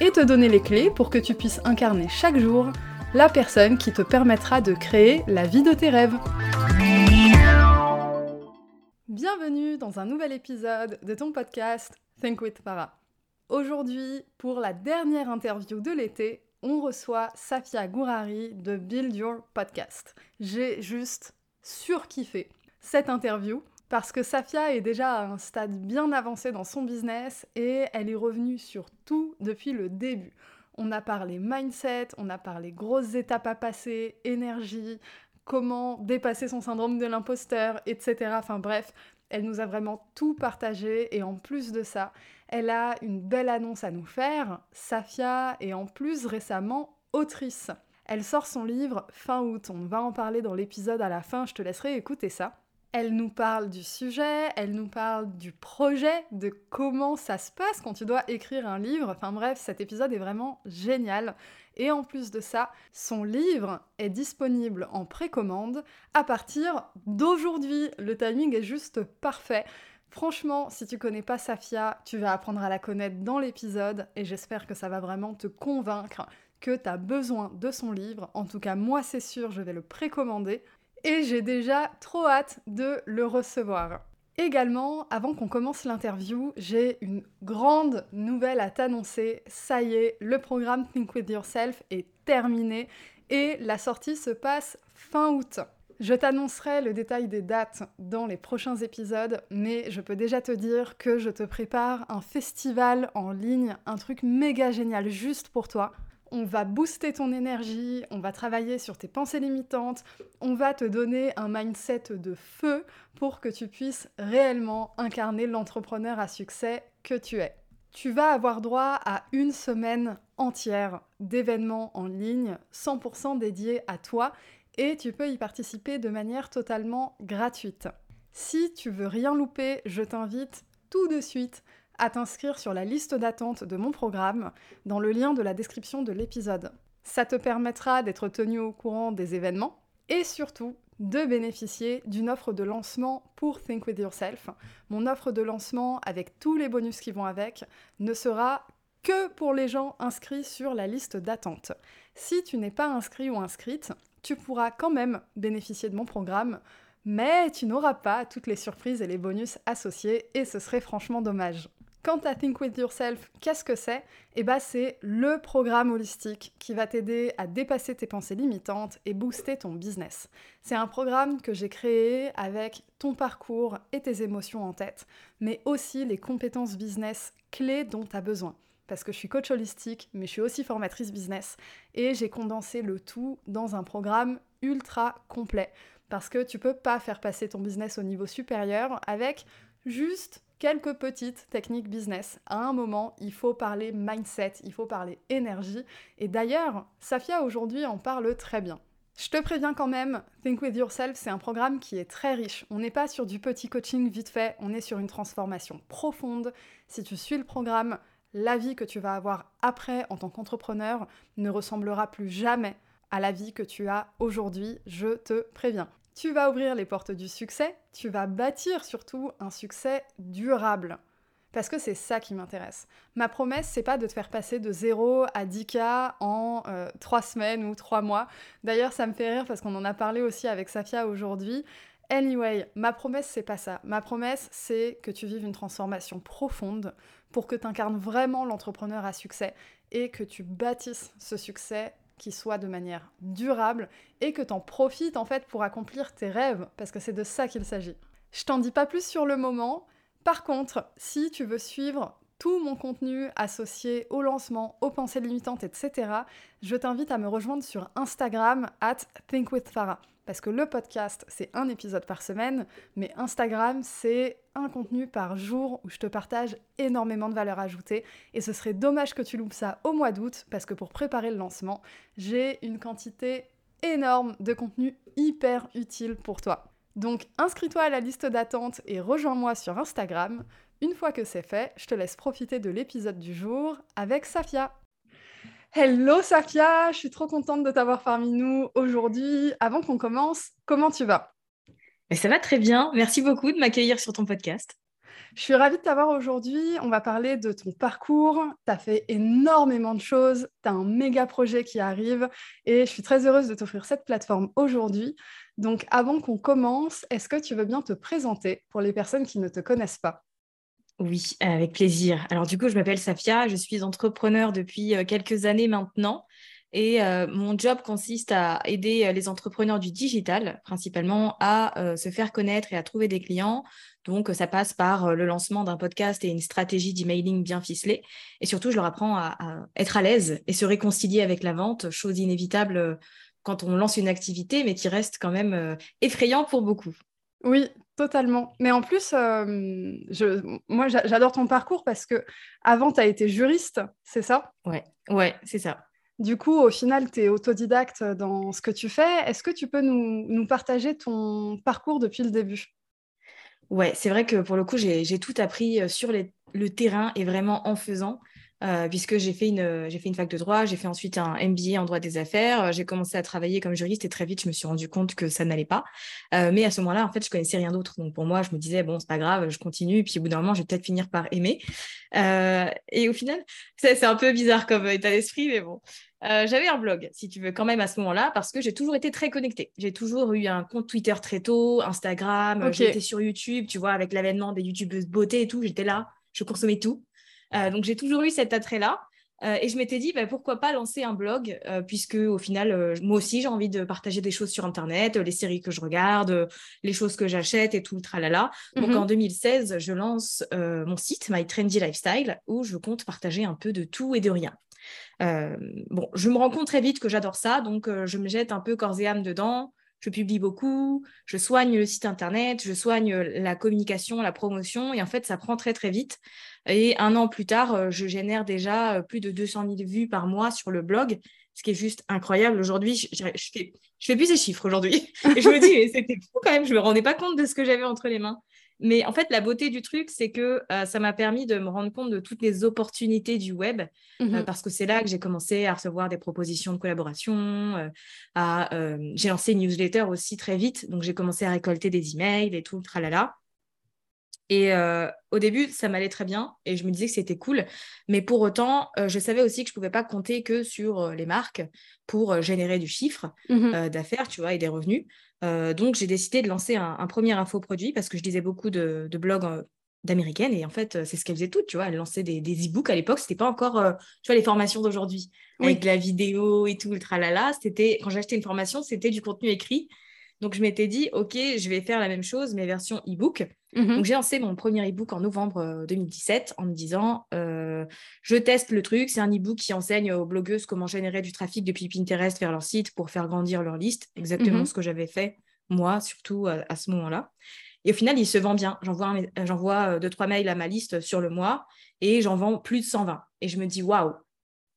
et te donner les clés pour que tu puisses incarner chaque jour la personne qui te permettra de créer la vie de tes rêves. Bienvenue dans un nouvel épisode de ton podcast Think with Para. Aujourd'hui, pour la dernière interview de l'été, on reçoit Safia Gourari de Build Your Podcast. J'ai juste surkiffé cette interview parce que Safia est déjà à un stade bien avancé dans son business et elle est revenue sur tout depuis le début. On a parlé mindset, on a parlé grosses étapes à passer, énergie, comment dépasser son syndrome de l'imposteur, etc. Enfin bref, elle nous a vraiment tout partagé et en plus de ça, elle a une belle annonce à nous faire. Safia est en plus récemment autrice. Elle sort son livre fin août, on va en parler dans l'épisode à la fin, je te laisserai écouter ça. Elle nous parle du sujet, elle nous parle du projet, de comment ça se passe quand tu dois écrire un livre. Enfin bref, cet épisode est vraiment génial. Et en plus de ça, son livre est disponible en précommande à partir d'aujourd'hui. Le timing est juste parfait. Franchement, si tu connais pas Safia, tu vas apprendre à la connaître dans l'épisode et j'espère que ça va vraiment te convaincre que tu as besoin de son livre. En tout cas, moi c'est sûr, je vais le précommander et j'ai déjà trop hâte de le recevoir. Également, avant qu'on commence l'interview, j'ai une grande nouvelle à t'annoncer. Ça y est, le programme Think With Yourself est terminé et la sortie se passe fin août. Je t'annoncerai le détail des dates dans les prochains épisodes, mais je peux déjà te dire que je te prépare un festival en ligne, un truc méga génial juste pour toi. On va booster ton énergie, on va travailler sur tes pensées limitantes, on va te donner un mindset de feu pour que tu puisses réellement incarner l'entrepreneur à succès que tu es. Tu vas avoir droit à une semaine entière d'événements en ligne 100% dédiés à toi et tu peux y participer de manière totalement gratuite. Si tu veux rien louper, je t'invite tout de suite à t'inscrire sur la liste d'attente de mon programme dans le lien de la description de l'épisode. Ça te permettra d'être tenu au courant des événements et surtout de bénéficier d'une offre de lancement pour Think With Yourself. Mon offre de lancement avec tous les bonus qui vont avec ne sera que pour les gens inscrits sur la liste d'attente. Si tu n'es pas inscrit ou inscrite, tu pourras quand même bénéficier de mon programme, mais tu n'auras pas toutes les surprises et les bonus associés, et ce serait franchement dommage. Quant à Think With Yourself, qu'est-ce que c'est? Eh bien c'est le programme holistique qui va t'aider à dépasser tes pensées limitantes et booster ton business. C'est un programme que j'ai créé avec ton parcours et tes émotions en tête, mais aussi les compétences business clés dont tu as besoin parce que je suis coach holistique, mais je suis aussi formatrice business. Et j'ai condensé le tout dans un programme ultra complet. Parce que tu peux pas faire passer ton business au niveau supérieur avec juste quelques petites techniques business. À un moment, il faut parler mindset, il faut parler énergie. Et d'ailleurs, Safia aujourd'hui en parle très bien. Je te préviens quand même, Think With Yourself, c'est un programme qui est très riche. On n'est pas sur du petit coaching vite fait, on est sur une transformation profonde. Si tu suis le programme, la vie que tu vas avoir après en tant qu'entrepreneur ne ressemblera plus jamais à la vie que tu as aujourd'hui, je te préviens. Tu vas ouvrir les portes du succès, tu vas bâtir surtout un succès durable. Parce que c'est ça qui m'intéresse. Ma promesse, c'est pas de te faire passer de 0 à 10K en 3 euh, semaines ou 3 mois. D'ailleurs, ça me fait rire parce qu'on en a parlé aussi avec Safia aujourd'hui. Anyway, ma promesse, c'est pas ça. Ma promesse, c'est que tu vives une transformation profonde pour que tu incarnes vraiment l'entrepreneur à succès et que tu bâtisses ce succès qui soit de manière durable et que tu en profites en fait pour accomplir tes rêves parce que c'est de ça qu'il s'agit. Je t'en dis pas plus sur le moment. Par contre, si tu veux suivre tout mon contenu associé au lancement, aux pensées limitantes, etc., je t'invite à me rejoindre sur Instagram at thinkwithfarah. Parce que le podcast, c'est un épisode par semaine, mais Instagram, c'est un contenu par jour où je te partage énormément de valeur ajoutée. Et ce serait dommage que tu loupes ça au mois d'août, parce que pour préparer le lancement, j'ai une quantité énorme de contenu hyper utile pour toi. Donc inscris-toi à la liste d'attente et rejoins-moi sur Instagram. Une fois que c'est fait, je te laisse profiter de l'épisode du jour avec Safia. Hello Safia, je suis trop contente de t'avoir parmi nous aujourd'hui. Avant qu'on commence, comment tu vas? Ça va très bien, merci beaucoup de m'accueillir sur ton podcast. Je suis ravie de t'avoir aujourd'hui. On va parler de ton parcours. Tu as fait énormément de choses. Tu as un méga projet qui arrive et je suis très heureuse de t'offrir cette plateforme aujourd'hui. Donc avant qu'on commence, est-ce que tu veux bien te présenter pour les personnes qui ne te connaissent pas? Oui, avec plaisir. Alors du coup, je m'appelle Safia, je suis entrepreneur depuis euh, quelques années maintenant et euh, mon job consiste à aider euh, les entrepreneurs du digital principalement à se faire connaître et à trouver des clients. Donc ça passe par le lancement d'un podcast et une stratégie d'emailing bien ficelée. Et surtout, je leur apprends à, à être à l'aise et se réconcilier avec la vente, chose inévitable quand on lance une activité, mais qui reste quand même effrayant pour beaucoup. Oui, totalement. Mais en plus, euh, je, moi, j'adore ton parcours parce que avant, tu as été juriste, c'est ça? Ouais, ouais, c'est ça. Du coup, au final, tu es autodidacte dans ce que tu fais. Est-ce que tu peux nous, nous partager ton parcours depuis le début? Ouais, c'est vrai que pour le coup, j'ai tout appris euh, sur le terrain et vraiment en faisant. Euh, puisque j'ai fait, une, j'ai fait une fac de droit, j'ai fait ensuite un MBA en droit des affaires, euh, j'ai commencé à travailler comme juriste et très vite, je me suis rendu compte que ça n'allait pas. Euh, mais à ce moment-là, en fait, je connaissais rien d'autre. Donc pour moi, je me disais, bon, c'est pas grave, je continue. Et puis au bout d'un moment, je vais peut-être finir par aimer. et au final, c'est, un peu bizarre comme état d'esprit, mais bon. j'avais un blog, si tu veux, quand même à ce moment-là, parce que j'ai toujours été très connectée. J'ai toujours eu un compte Twitter très tôt, Instagram, j'étais sur YouTube, tu vois, avec l'avènement des YouTubeuses beauté et tout, j'étais là, je consommais tout. Euh, donc j'ai toujours eu cet attrait-là. Euh, et je m'étais dit, bah, pourquoi pas lancer un blog, euh, puisque au final, moi aussi, j'ai envie de partager des choses sur Internet, les séries que je regarde, les choses que j'achète et tout le tralala. Donc mhm. en 2016, je lance mon site, My Trendy Lifestyle, où je compte partager un peu de tout et de rien. bon, je me rends compte très vite que j'adore ça, donc je me jette un peu corps et âme dedans je publie beaucoup, je soigne le site internet, je soigne la communication, la promotion, et en fait, ça prend très très vite. Et un an plus tard, euh, je génère déjà euh, plus de 200 000 vues par mois sur le blog, ce qui est juste incroyable. Aujourd'hui, je, je, fais, je fais plus ces chiffres aujourd'hui. Et je me dis, mais c'était fou quand même, je me rendais pas compte de ce que j'avais entre les mains. Mais en fait, la beauté du truc, c'est que euh, ça m'a permis de me rendre compte de toutes les opportunités du web, mmh parce que c'est là que j'ai commencé à recevoir des propositions de collaboration. à, j'ai lancé une newsletter aussi très vite, donc j'ai commencé à récolter des emails et tout, tralala. Et euh, au début, ça m'allait très bien et je me disais que c'était cool. Mais pour autant, euh, je savais aussi que je ne pouvais pas compter que sur euh, les marques pour générer du chiffre mmh d'affaires, tu vois, et des revenus. donc, j'ai décidé de lancer un, premier infoproduit parce que je lisais beaucoup de, blogs d'américaines et en fait, c'est ce qu'elles faisaient toutes, tu vois. Elles lançaient des, des e-books à l'époque. C'était pas encore, tu vois, les formations d'aujourd'hui avec la vidéo et tout, le tralala. C'était, quand j'achetais une formation, c'était du contenu écrit. Donc, je m'étais dit, OK, je vais faire la même chose, mais version e-book. Mhm. Donc, j'ai lancé mon premier e-book en novembre 2017 euh, en me disant, euh, je teste le truc. C'est un e-book qui enseigne aux blogueuses comment générer du trafic depuis Pinterest vers leur site pour faire grandir leur liste. Exactement mhm. ce que j'avais fait, moi, surtout à, ce moment-là. Et au final, il se vend bien. J'envoie, euh, deux, trois mails à ma liste sur le mois et j'en vends plus de 120. Et je me dis, waouh,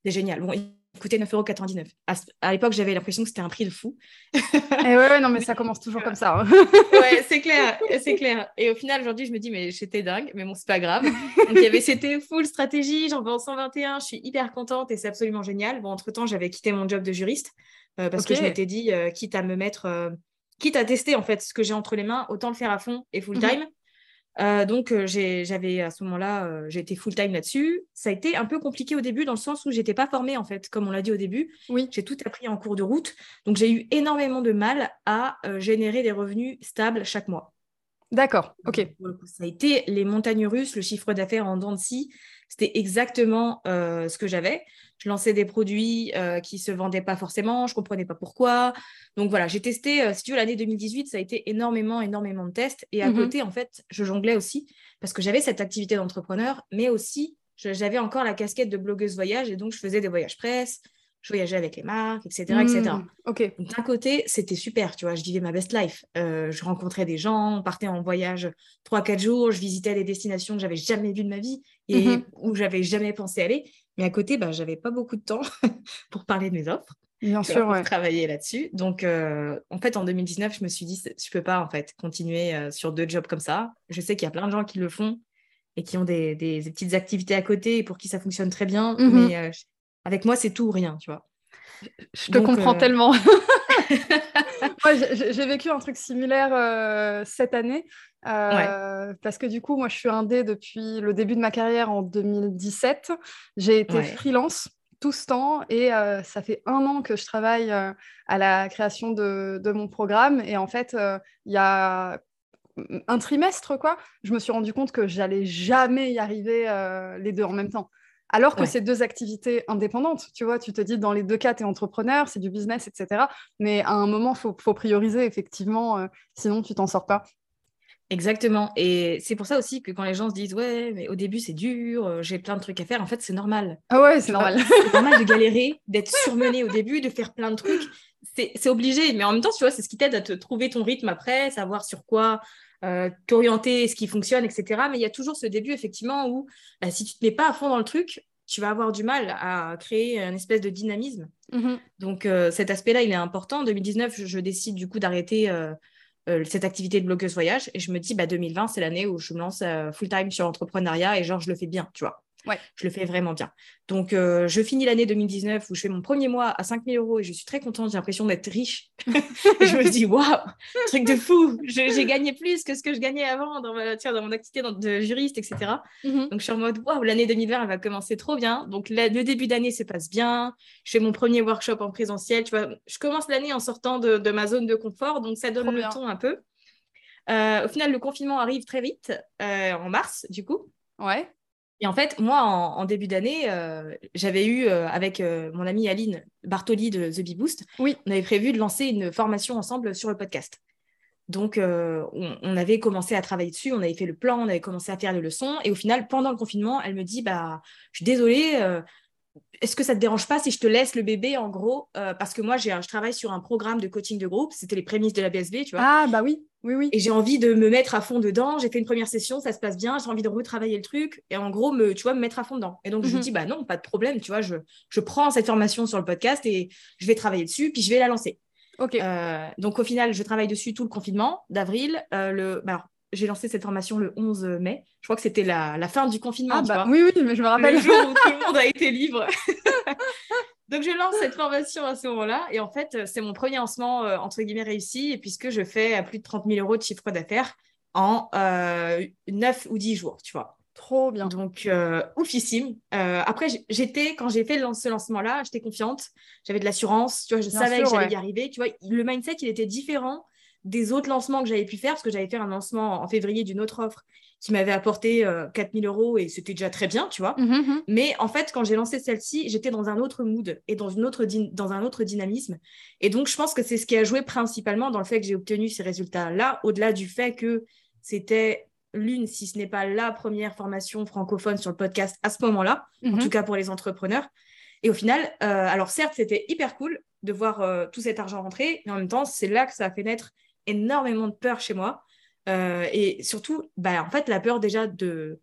c'est génial. Bon, coûtait 9,99€. À, à l'époque, j'avais l'impression que c'était un prix de fou. et eh ouais, non, mais ça commence toujours comme ça. Hein. ouais, c'est clair, c'est clair. Et au final, aujourd'hui, je me dis, mais j'étais dingue, mais bon, c'est pas grave. Donc, il y avait, c'était full stratégie, j'en vends 121, je suis hyper contente et c'est absolument génial. Bon, entre-temps, j'avais quitté mon job de juriste euh, parce que je m'étais dit, euh, quitte à me mettre, euh, quitte à tester en fait ce que j'ai entre les mains, autant le faire à fond et full mhm. time. Euh, donc, euh, j'avais à ce moment-là, euh, j'ai été full-time là-dessus. Ça a été un peu compliqué au début dans le sens où j'étais pas formée, en fait, comme on l'a dit au début. Oui. J'ai tout appris en cours de route. Donc, j'ai eu énormément de mal à générer des revenus stables chaque mois. D'accord, ok. Ça a été les montagnes russes, le chiffre d'affaires en dents de scie. C'était exactement ce que j'avais. Je lançais des produits euh, qui ne se vendaient pas forcément, je ne comprenais pas pourquoi. Donc voilà, j'ai testé, euh, si tu veux, l'année 2018, ça a été énormément, énormément de tests. Et à mmh côté, en fait, je jonglais aussi parce que j'avais cette activité d'entrepreneur, mais aussi j'avais encore la casquette de blogueuse voyage et donc je faisais des voyages presse, je voyageais avec les marques, etc. etc. Hmm. D'un côté, c'était super, tu vois, je vivais ma best life. Euh, je rencontrais des gens, on partait en voyage 3-4 jours, je visitais des destinations que j'avais jamais vues de ma vie et Mhm. où j'avais jamais pensé aller. Mais à côté, bah, j'avais pas beaucoup de temps pour parler de mes offres, Bien vois, sûr, pour ouais. travailler là-dessus. Donc, euh, en fait, en 2019, je me suis dit, je peux pas, en fait, continuer euh, sur deux jobs comme ça. Je sais qu'il y a plein de gens qui le font et qui ont des, des- des petites activités à côté et pour qui ça fonctionne très bien. Mhm. Mais avec moi, c'est tout ou rien, tu vois. Je te Donc, comprends euh, tellement. Moi, j'ai- vécu un truc similaire euh, cette année. euh, Parce que du coup, moi, je suis indé depuis le début de ma carrière en 2017. J'ai été Ouais. freelance tout ce temps et euh, ça fait un an que je travaille à la création de, de mon programme. Et en fait, il y a un trimestre, quoi, je me suis rendu compte que j'allais jamais y arriver les deux en même temps. Alors que Ouais. c'est deux activités indépendantes, tu vois, tu te dis dans les deux cas, tu es entrepreneur, c'est du business, etc. Mais à un moment, il faut, faut prioriser, effectivement, euh, sinon tu t'en sors pas. Exactement. Et c'est pour ça aussi que quand les gens se disent, ouais, mais au début, c'est dur, euh, j'ai plein de trucs à faire, en fait, c'est normal. Ah ouais, c'est normal. C'est normal de galérer, d'être surmené au début, de faire plein de trucs. C'est c'est obligé, mais en même temps, tu vois, c'est ce qui t'aide à te trouver ton rythme après, savoir sur quoi euh, t'orienter, ce qui fonctionne, etc. Mais il y a toujours ce début, effectivement, où bah, si tu te mets pas à fond dans le truc, tu vas avoir du mal à créer une espèce de dynamisme. Mhm. Donc euh, cet aspect-là, il est important. En 2019, je, je décide du coup d'arrêter euh, euh, cette activité de blogueuse voyage et je me dis, bah, 2020, c'est l'année où je me lance full-time sur l'entrepreneuriat et genre, je le fais bien, tu vois. Ouais. Je le fais vraiment bien. Donc, euh, je finis l'année 2019 où je fais mon premier mois à 5000 euros et je suis très contente. J'ai l'impression d'être riche. je me dis, waouh, truc de fou. J'ai gagné plus que ce que je gagnais avant dans, ma, tiens, dans mon activité de juriste, etc. Mhm. Donc, je suis en mode, waouh, l'année 2020, elle va commencer trop bien. Donc, la- le début d'année se passe bien. Je fais mon premier workshop en présentiel. Tu vois, je commence l'année en sortant de, de ma zone de confort. Donc, ça donne Trop le bien. ton un peu. Euh, au final, le confinement arrive très vite, euh, en mars, du coup. Ouais. Et en fait, moi, en, en début d'année, euh, j'avais eu, euh, avec euh, mon amie Aline Bartoli de The Bee Boost, Oui. on avait prévu de lancer une formation ensemble sur le podcast. Donc, on, on avait commencé à travailler dessus, on avait fait le plan, on avait commencé à faire les leçons. Et au final, pendant le confinement, elle me dit bah, Je suis désolée, est-ce que ça te dérange pas si je te laisse le bébé en gros Euh, Parce que moi, j'ai je travaille sur un programme de coaching de groupe, c'était les prémices de la BSB, tu vois. Ah, bah oui, oui, oui. Et j'ai envie de me mettre à fond dedans. J'ai fait une première session, ça se passe bien. J'ai envie de retravailler le truc et en gros, me, tu vois, me mettre à fond dedans. Et donc, je Mhm. lui dis, bah non, pas de problème. Tu vois, je, je prends cette formation sur le podcast et je vais travailler dessus, puis je vais la lancer. Ok. Euh, donc, au final, je travaille dessus tout le confinement d'avril. Euh, le, bah, alors, j'ai lancé cette formation le 11 mai. Je crois que c'était la, la fin du confinement. ah, tu bah vois oui, oui, mais je me rappelle. le jour où tout le monde a été libre. Donc, je lance cette formation à ce moment-là. Et en fait, c'est mon premier lancement, euh, entre guillemets, réussi, puisque je fais à plus de 30 000 euros de chiffre d'affaires en euh, 9 ou 10 jours, tu vois. Trop bien. Donc, euh, oufissime. Euh, après, j'étais, quand j'ai fait le- ce lancement-là, j'étais confiante. J'avais de l'assurance. Tu vois, je Bien savais sûr, que j'allais ouais. y arriver. Tu vois, le mindset, il était différent des autres lancements que j'avais pu faire, parce que j'avais fait un lancement en février d'une autre offre qui m'avait apporté euh, 4 000 euros et c'était déjà très bien, tu vois. Mhm, mhm. Mais en fait, quand j'ai lancé celle-ci, j'étais dans un autre mood et dans, une autre dans un autre dynamisme. Et donc, je pense que c'est ce qui a joué principalement dans le fait que j'ai obtenu ces résultats-là, au-delà du fait que c'était l'une, si ce n'est pas la première formation francophone sur le podcast à ce moment-là, en tout cas pour les entrepreneurs. Et au final, euh, alors certes, c'était hyper cool de voir euh, tout cet argent rentrer, mais en même temps, c'est là que ça a fait naître énormément de peur chez moi. Euh, et surtout, bah, en fait, la peur déjà de...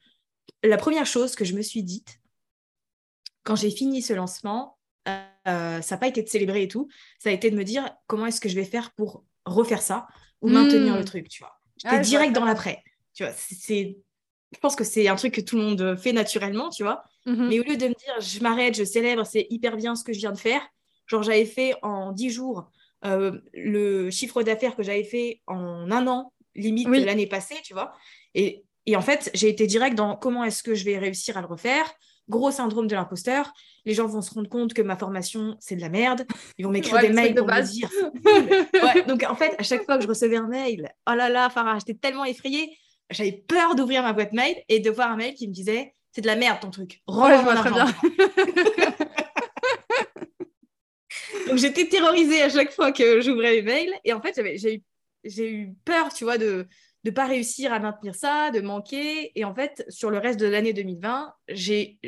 La première chose que je me suis dite, quand j'ai fini ce lancement, euh, ça n'a pas été de célébrer et tout, ça a été de me dire comment est-ce que je vais faire pour refaire ça ou maintenir Mm. le truc, tu vois. J'étais Ah, direct dans l'après. Tu vois, c'est-. Je pense que c'est un truc que tout le monde fait naturellement, tu vois. Mhm. Mais au lieu de me dire, je m'arrête, je célèbre, c'est hyper bien ce que je viens de faire, genre j'avais fait en 10 jours euh, le chiffre d'affaires que j'avais fait en un an, limite Oui. l'année passée, tu vois. Et, et en fait, j'ai été direct dans comment est-ce que je vais réussir à le refaire. Gros syndrome de l'imposteur. Les gens vont se rendre compte que ma formation, c'est de la merde. Ils vont m'écrire Ouais, des mails de pour me dire. Ouais, donc en fait, à chaque fois que je recevais un mail, oh là là, Farah, j'étais tellement effrayée. J'avais peur d'ouvrir ma boîte mail et de voir un mail qui me disait c'est de la merde ton truc. Ouais, vois mon très bien. Donc j'étais terrorisée à chaque fois que j'ouvrais les mails. Et en fait, j'avais, j'ai, eu, j'ai eu peur, tu vois, de, de pas réussir à maintenir ça, de manquer. Et en fait, sur le reste de l'année 2020, j'ai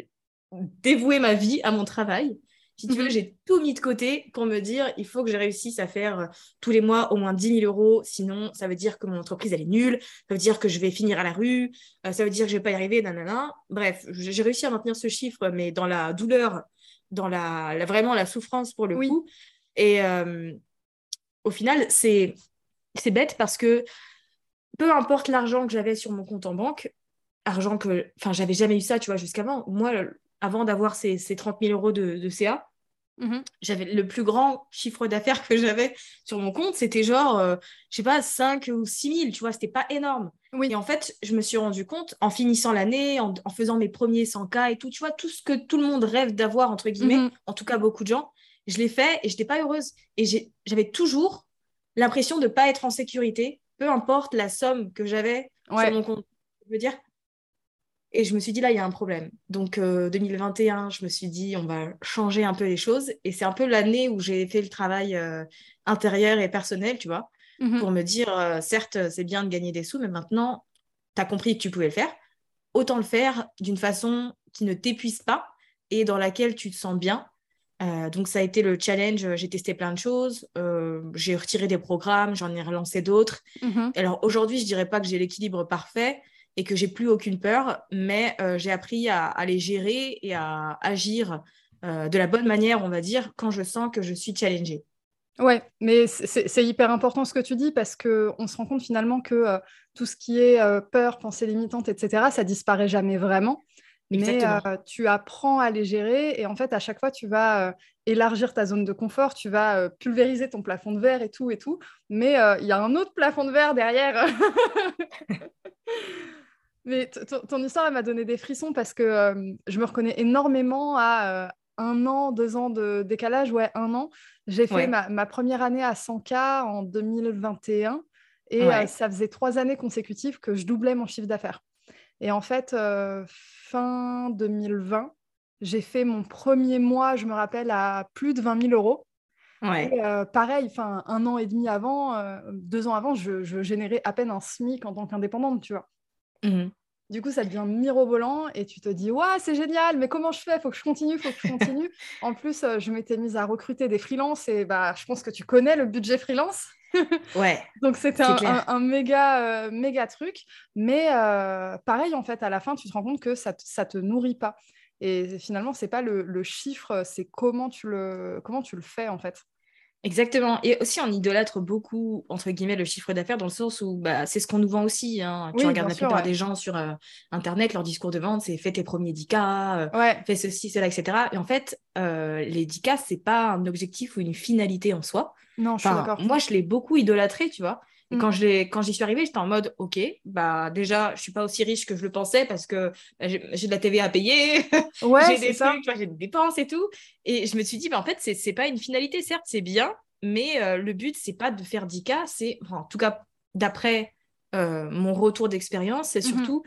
dévoué ma vie à mon travail. Si tu veux, mhm. j'ai tout mis de côté pour me dire, il faut que je réussisse à faire euh, tous les mois au moins 10 000 euros. Sinon, ça veut dire que mon entreprise, elle est nulle. Ça veut dire que je vais finir à la rue. Euh, ça veut dire que je vais pas y arriver, nanana. Bref, j'ai réussi à maintenir ce chiffre, mais dans la douleur, dans la, vraiment la souffrance pour le coup. Et euh, au final, c'est bête parce que peu importe l'argent que j'avais sur mon compte en banque, argent que, enfin, j'avais jamais eu ça, tu vois, jusqu'avant. Moi, avant d'avoir ces, ces 30 000 euros de, CA, mhm. j'avais le plus grand chiffre d'affaires que j'avais sur mon compte, c'était genre, je euh, je sais pas, 5 ou 6 000, tu vois, c'était pas énorme. Oui. Et en fait, je me suis rendu compte, en finissant l'année, en, faisant mes premiers 100K et tout, tu vois, tout ce que tout le monde rêve d'avoir, entre guillemets, mhm. en tout cas beaucoup de gens, je l'ai fait et je n'étais pas heureuse. Et j'avais toujours l'impression de ne pas être en sécurité, peu importe la somme que j'avais sur mon compte. Je veux dire, et je me suis dit, là, il y a un problème. Donc, 2021, euh, je me suis dit, on va changer un peu les choses. Et c'est un peu l'année où j'ai fait le travail euh, intérieur et personnel, tu vois, mhm. pour me dire, euh, certes, c'est bien de gagner des sous, mais maintenant, tu as compris que tu pouvais le faire. Autant le faire d'une façon qui ne t'épuise pas et dans laquelle tu te sens bien. Donc, ça a été le challenge. J'ai testé plein de choses. j'ai retiré des programmes, j'en ai relancé d'autres. Mhm. Alors, aujourd'hui, je dirais pas que j'ai l'équilibre parfait et que j'ai plus aucune peur, mais euh, j'ai appris à, les gérer et à agir euh, de la bonne manière, on va dire, quand je sens que je suis challengée. Ouais, mais c'est hyper important ce que tu dis parce qu'on se rend compte finalement que euh, tout ce qui est peur, pensée limitante, etc., ça disparaît jamais vraiment. Mais tu apprends à les gérer et en fait, à chaque fois, tu vas élargir ta zone de confort, tu vas pulvériser ton plafond de verre et tout et tout. Mais il y a un autre plafond de verre derrière. Mais ton histoire, m'a donné des frissons parce que euh, je me reconnais énormément à euh, un an, deux ans de décalage. Ouais, un an. J'ai fait ma, première année à 100K en 2021 et euh, ça faisait trois années consécutives que je doublais mon chiffre d'affaires. Et en fait, fin 2020, j'ai fait mon premier mois, je me rappelle, à plus de 20 000 euros. Ouais. pareil, enfin un an et demi avant, deux ans avant, je, je, générais à peine un SMIC en tant qu'indépendante, tu vois. Mmh. Du coup, ça devient mirobolant et tu te dis, ouais, c'est génial, mais comment je fais? Faut que je continue, faut que je continue. en plus, euh, je m'étais mise à recruter des freelances et bah, je pense que tu connais le budget freelance. ouais. Donc c'était un, méga, euh, méga truc. Mais euh, pareil, en fait, à la fin, tu te rends compte que ça, ça te nourrit pas. Et finalement, c'est pas le, le chiffre, c'est comment tu le, comment tu le fais en fait. Exactement. Et aussi, on idolâtre beaucoup, entre guillemets, le chiffre d'affaires dans le sens où bah, c'est ce qu'on nous vend aussi. Hein. tu regardes la plupart des gens sur euh, Internet, leur discours de vente, c'est fais tes premiers 10K, euh, fais ceci, cela, etc. Et en fait, euh, les 10K, c'est pas un objectif ou une finalité en soi. Non, je suis d'accord. Moi, je l'ai beaucoup idolâtré, tu vois. Et quand, mm. quand j'y suis arrivée, j'étais en mode, OK, bah déjà, je suis pas aussi riche que je le pensais parce que bah, j'ai de la TV à payer, j'ai des trucs, j'ai des dépenses et tout. Et je me suis dit, bah, en fait, c'est pas une finalité, certes, c'est bien, mais euh, le but, c'est pas de faire 10 cas, c'est, en tout cas, d'après euh, mon retour d'expérience, c'est mm-hmm. surtout.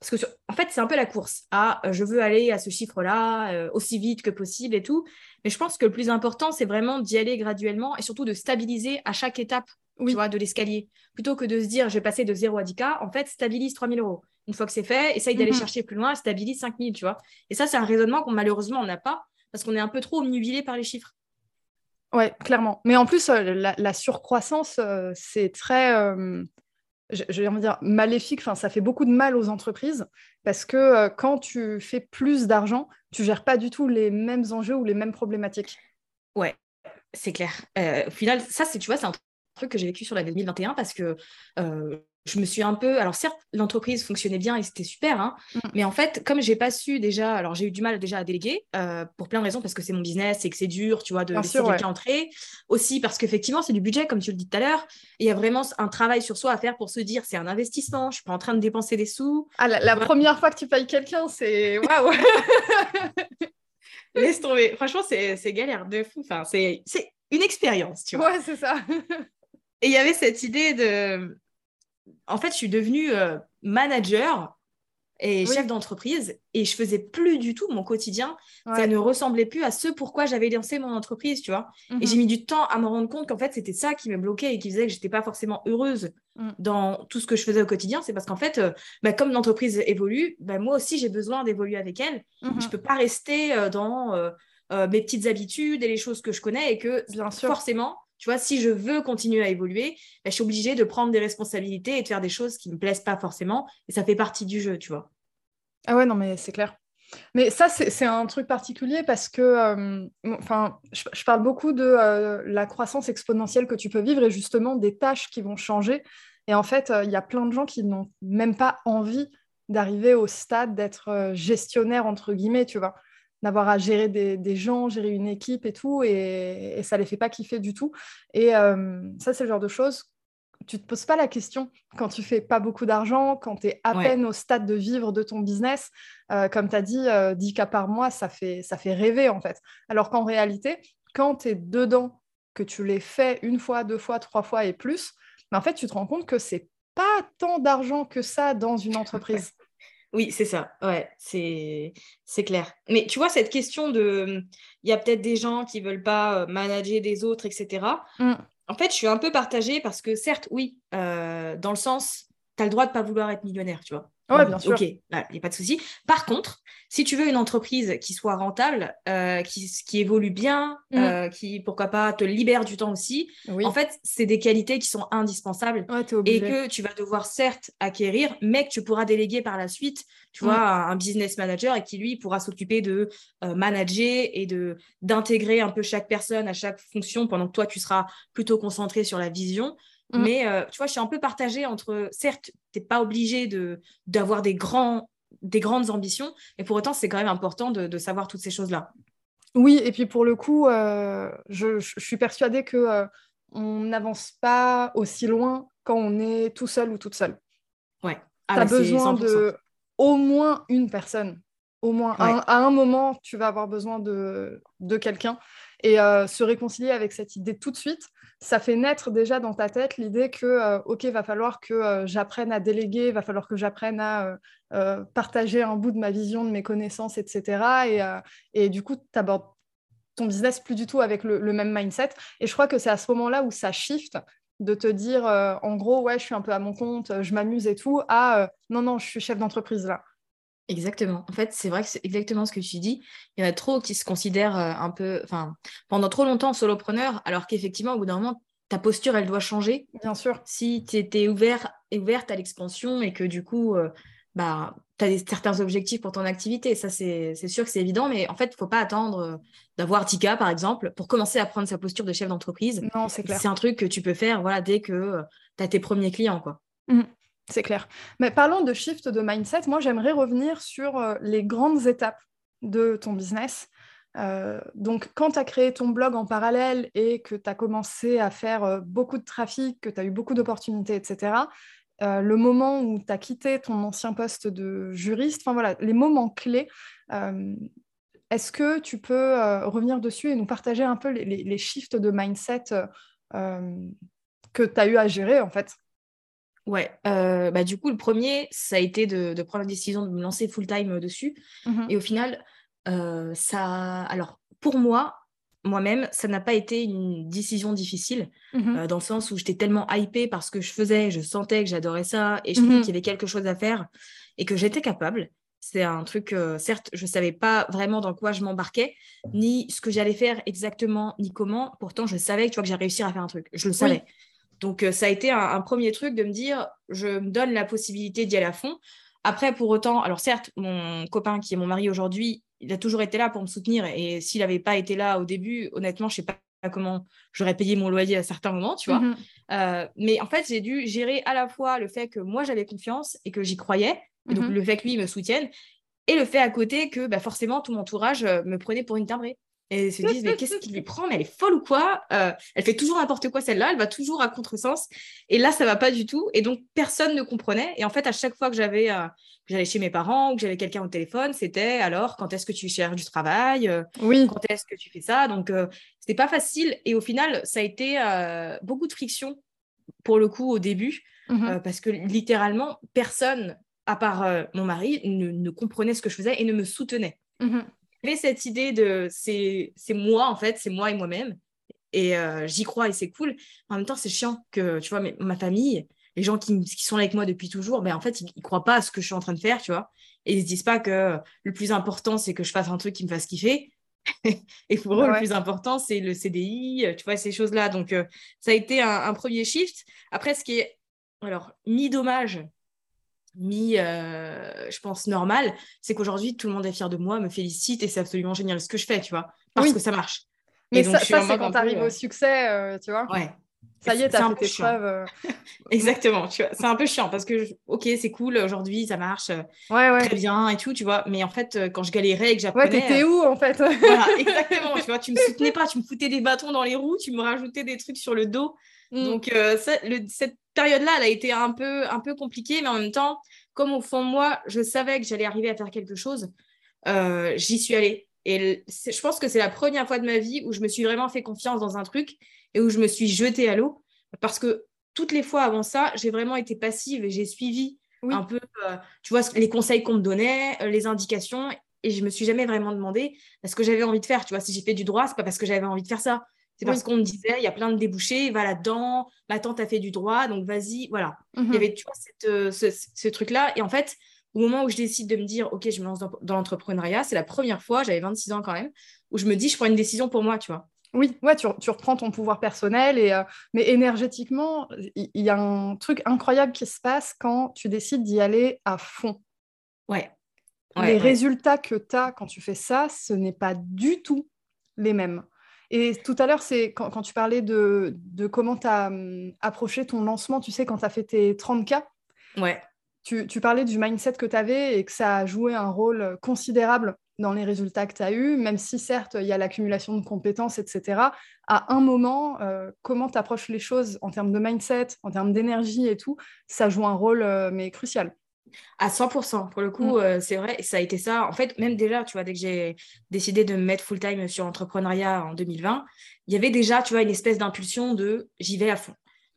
Parce que, en fait, c'est un peu la course. Ah, je veux aller à ce chiffre-là euh, aussi vite que possible et tout. Mais je pense que le plus important, c'est vraiment d'y aller graduellement et surtout de stabiliser à chaque étape tu vois, de l'escalier. Plutôt que de se dire, je vais passer de 0 à 10K, en fait, stabilise 3000 euros. Une fois que c'est fait, essaye d'aller mhm. chercher plus loin, stabilise 5000, tu vois. Et ça, c'est un raisonnement qu'on malheureusement n'a pas parce qu'on est un peu trop obnubilé par les chiffres. Ouais, clairement. Mais en plus, euh, la, surcroissance, euh, c'est très, euh, je, vais dire, maléfique. Enfin, ça fait beaucoup de mal aux entreprises parce que quand tu fais plus d'argent, tu gères pas du tout les mêmes enjeux ou les mêmes problématiques. Ouais, c'est clair. au final, ça, c'est, tu vois, c'est un truc que j'ai vécu sur l'année 2021 parce que euh, je me suis un peu. Alors, certes, l'entreprise fonctionnait bien et c'était super, hein, mm. mais en fait, comme j'ai pas su déjà. Alors, j'ai eu du mal déjà à déléguer euh, pour plein de raisons parce que c'est mon business et que c'est dur, tu vois, de laisser quelqu'un entrer. Aussi parce qu'effectivement, c'est du budget, comme tu le dis tout à l'heure. Il y a vraiment un travail sur soi à faire pour se dire c'est un investissement, je suis pas en train de dépenser des sous. Ah, la, première fois que tu payes quelqu'un, c'est waouh! Laisse tomber. Franchement, c'est galère de fou. Enfin, c'est une expérience, tu vois. Ouais, c'est ça. Et il y avait cette idée de. En fait, je suis devenue euh, manager et chef d'entreprise et je faisais plus du tout mon quotidien. Ça ne ressemblait plus à ce pourquoi j'avais lancé mon entreprise, tu vois. Et mhm. j'ai mis du temps à me rendre compte qu'en fait, c'était ça qui me bloquait et qui faisait que j'étais pas forcément heureuse mm. dans tout ce que je faisais au quotidien. C'est parce qu'en fait, euh, bah, comme l'entreprise évolue, bah, moi aussi, j'ai besoin d'évoluer avec elle. Je Je peux pas rester euh, dans euh, mes petites habitudes et les choses que je connais et que Bien sûr. forcément, tu vois, si je veux continuer à évoluer, bah, je suis obligée de prendre des responsabilités et de faire des choses qui ne me plaisent pas forcément. Et ça fait partie du jeu, tu vois. Ah ouais, non, mais c'est clair. Mais ça, c'est un truc particulier parce que, euh, je, parle beaucoup de euh, la croissance exponentielle que tu peux vivre et justement des tâches qui vont changer. Et en fait, euh, il y a plein de gens qui n'ont même pas envie d'arriver au stade d'être gestionnaire, entre guillemets, tu vois d'avoir à gérer des, gens, gérer une équipe et tout, et, ça les fait pas kiffer du tout. Et euh, ça, c'est le genre de choses, tu te poses pas la question quand tu fais pas beaucoup d'argent, quand tu es à peine au stade de vivre de ton business. Euh, comme tu as dit, 10 euh, cas par mois, ça fait, ça fait rêver en fait. Alors qu'en réalité, quand tu es dedans, que tu les fais une fois, deux fois, trois fois et plus, mais en fait, tu te rends compte que c'est pas tant d'argent que ça dans une entreprise. Oui, c'est ça. Ouais, c'est c'est clair. Mais tu vois, cette question de. Il y a peut-être des gens qui veulent pas euh, manager des autres, etc. Mmh. En fait, je suis un peu partagée parce que, certes, oui, euh, dans le sens, tu as le droit de pas vouloir être millionnaire, tu vois. Oui, bien sûr. Ok, il n'y a pas de souci. Par contre, si tu veux une entreprise qui soit rentable, euh, qui, qui, évolue bien, mm. euh, qui, pourquoi pas, te libère du temps aussi, en fait, c'est des qualités qui sont indispensables et que tu vas devoir certes acquérir, mais que tu pourras déléguer par la suite, tu vois, mm. un business manager et qui, lui, pourra s'occuper de euh, manager et de d'intégrer un peu chaque personne à chaque fonction pendant que toi, tu seras plutôt concentré sur la vision. Mm. Mais euh, tu vois, je suis un peu partagée entre, certes, tu n'es pas obligé d'avoir des, grands, des grandes ambitions, mais pour autant, c'est quand même important de, savoir toutes ces choses-là. Oui, et puis pour le coup, euh, je, suis persuadée que euh, on n'avance pas aussi loin quand on est tout seul ou toute seule. Ouais. Ah tu as bah, besoin de au moins une personne. Au moins, à, un moment, tu vas avoir besoin de, de quelqu'un. Et se réconcilier avec cette idée tout de suite, ça fait naître déjà dans ta tête l'idée que, euh, OK, va falloir que euh, j'apprenne à déléguer, va falloir que j'apprenne à euh, partager un bout de ma vision, de mes connaissances, etc. Et, et du coup, tu abordes ton business plus du tout avec le, même mindset. Et je crois que c'est à ce moment-là où ça shift de te dire, en gros, ouais, je suis un peu à mon compte, je m'amuse et tout, à non, non, je suis chef d'entreprise là. Exactement. En fait, c'est vrai que c'est exactement ce que tu dis. Il y en a trop qui se considèrent euh, un peu, enfin, pendant trop longtemps solopreneur, alors qu'effectivement, au bout d'un moment, ta posture, elle doit changer. Bien sûr. Si tu étais ouvert, ouverte à l'expansion et que du coup, euh, bah, tu as certains objectifs pour ton activité. Ça, c'est sûr que c'est évident, mais en fait, il ne faut pas attendre euh, d'avoir 10 par exemple, pour commencer à prendre sa posture de chef d'entreprise. Non, c'est clair. C'est un truc que tu peux faire voilà, dès que tu as tes premiers clients. quoi. Mmh. C'est clair. Mais parlons de shift de mindset, moi j'aimerais revenir sur euh, les grandes étapes de ton business. Euh, donc, quand tu as créé ton blog en parallèle et que tu as commencé à faire euh, beaucoup de trafic, que tu as eu beaucoup d'opportunités, etc., le moment où tu as quitté ton ancien poste de juriste, enfin voilà, les moments clés, est-ce que tu peux revenir dessus et nous partager un peu les, les shifts de mindset que tu as eu à gérer en fait? Ouais, euh, bah, du coup, le premier, ça a été de, prendre la décision de me lancer full-time euh, dessus. Mmh et au final, euh, ça. Alors, pour moi, moi-même, ça n'a pas été une décision difficile, mmh dans le sens où j'étais tellement hypée parce que je faisais, je sentais que j'adorais ça et je mmh qu'il y avait quelque chose à faire et que j'étais capable. C'est un truc, certes, je ne savais pas vraiment dans quoi je m'embarquais, ni ce que j'allais faire exactement, ni comment. Pourtant, je savais que, tu vois, que j'allais réussir à faire un truc. Je le savais. Donc, euh, ça a été un, premier truc de me dire, je me donne la possibilité d'y aller à fond. Après, pour autant, alors certes, mon copain qui est mon mari aujourd'hui, il a toujours été là pour me soutenir. Et s'il n'avait pas été là au début, honnêtement, je ne sais pas comment j'aurais payé mon loyer à certains moments, tu vois. Mhm. Euh, mais en fait, j'ai dû gérer à la fois le fait que moi, j'avais confiance et que j'y croyais, et donc mhm. le fait que lui me soutienne, et le fait à côté que bah, forcément, tout mon entourage euh, me prenait pour une timbrée et se disent mais qu'est-ce qui lui prend? Mais elle est folle ou quoi? Euh, elle fait toujours n'importe quoi celle-là elle va toujours à contresens. Et là ça va pas du tout. Et donc personne ne comprenait. Et en fait à chaque fois que j'avais euh, j'allais chez mes parents ou que j'avais quelqu'un au téléphone c'était alors quand est-ce que tu cherches du travail? Euh, oui. quand est-ce que tu fais ça donc c'était pas facile. Et au final ça a été beaucoup de friction pour le coup au début mmh parce que littéralement personne à part euh, mon mari, ne, comprenait ce que je faisais et ne me soutenait. Mmh Cette idée de c'est moi, en fait, c'est moi et moi-même. Et euh, j'y crois et c'est cool. En même temps, c'est chiant que, tu vois, ma famille, les gens qui, qui, sont avec moi depuis toujours, ben, en fait, ils ne croient pas à ce que je suis en train de faire, tu vois. Et ils ne se disent pas que le plus important, c'est que je fasse un truc qui me fasse kiffer. et pour eux, le plus important, c'est le CDI, tu vois, ces choses-là. Donc, euh, ça a été un, premier shift. Après, ce qui est, alors, mi-dommage, mi, euh, je pense, normal, c'est qu'aujourd'hui, tout le monde est fier de moi, me félicite et c'est absolument génial ce que je fais, tu vois, parce que ça marche. Mais ça, ça c'est quand tu arrives au succès, tu vois. Ouais. Ça y est, t'as fait tes preuves. Euh. Exactement, tu vois. C'est un peu chiant parce que, ok, c'est cool, aujourd'hui, ça marche euh, très bien et tout, tu vois. Mais en fait, euh, quand je galérais et que j'apprenais... Ouais, t'étais où, en fait? Voilà, exactement, tu vois. Tu me soutenais pas, tu me foutais des bâtons dans les roues, tu me rajoutais des trucs sur le dos. Mm. Donc, cette période-là, elle a été un peu, un peu compliquée, mais en même temps, comme au fond de moi, je savais que j'allais arriver à faire quelque chose, j'y suis allée. Et je pense que c'est la première fois de ma vie où je me suis vraiment fait confiance dans un truc et où je me suis jetée à l'eau. Parce que toutes les fois avant ça, j'ai vraiment été passive et j'ai suivi un peu, euh, tu vois, les conseils qu'on me donnait, euh, les indications. Et je me suis jamais vraiment demandé ce que j'avais envie de faire. Tu vois, si j'ai fait du droit, c'est pas parce que j'avais envie de faire ça. C'est parce qu'on me disait, il y a plein de débouchés, va là-dedans, ma tante a fait du droit, donc vas-y, voilà. Il y mhm. avait, tu vois, euh, ce, truc-là. Et en fait, au moment où je décide de me dire, OK, je me lance dans, l'entrepreneuriat, c'est la première fois, j'avais 26 ans quand même, où je me dis, je prends une décision pour moi, tu vois. Oui, ouais, tu, reprends ton pouvoir personnel, et, euh, mais énergétiquement, il y, a un truc incroyable qui se passe quand tu décides d'y aller à fond. Ouais. les résultats que tu as quand tu fais ça, ce n'est pas du tout les mêmes. Et tout à l'heure, c'est quand, tu parlais de, de comment tu as hum, approché ton lancement, tu sais, quand tu as fait tes 30K. Ouais tu, parlais du mindset que tu avais et que ça a joué un rôle considérable dans les résultats que tu as eus, même si certes, il y a l'accumulation de compétences, etc. À un moment, euh, comment tu approches les choses en termes de mindset, en termes d'énergie et tout, ça joue un rôle euh, mais crucial. À 100%, pour le coup, mm. euh, c'est vrai, ça a été ça. En fait, même déjà, tu vois, dès que j'ai décidé de me mettre full-time sur l'entrepreneuriat en 2020, il y avait déjà, tu vois, une espèce d'impulsion de j'y vais à fond.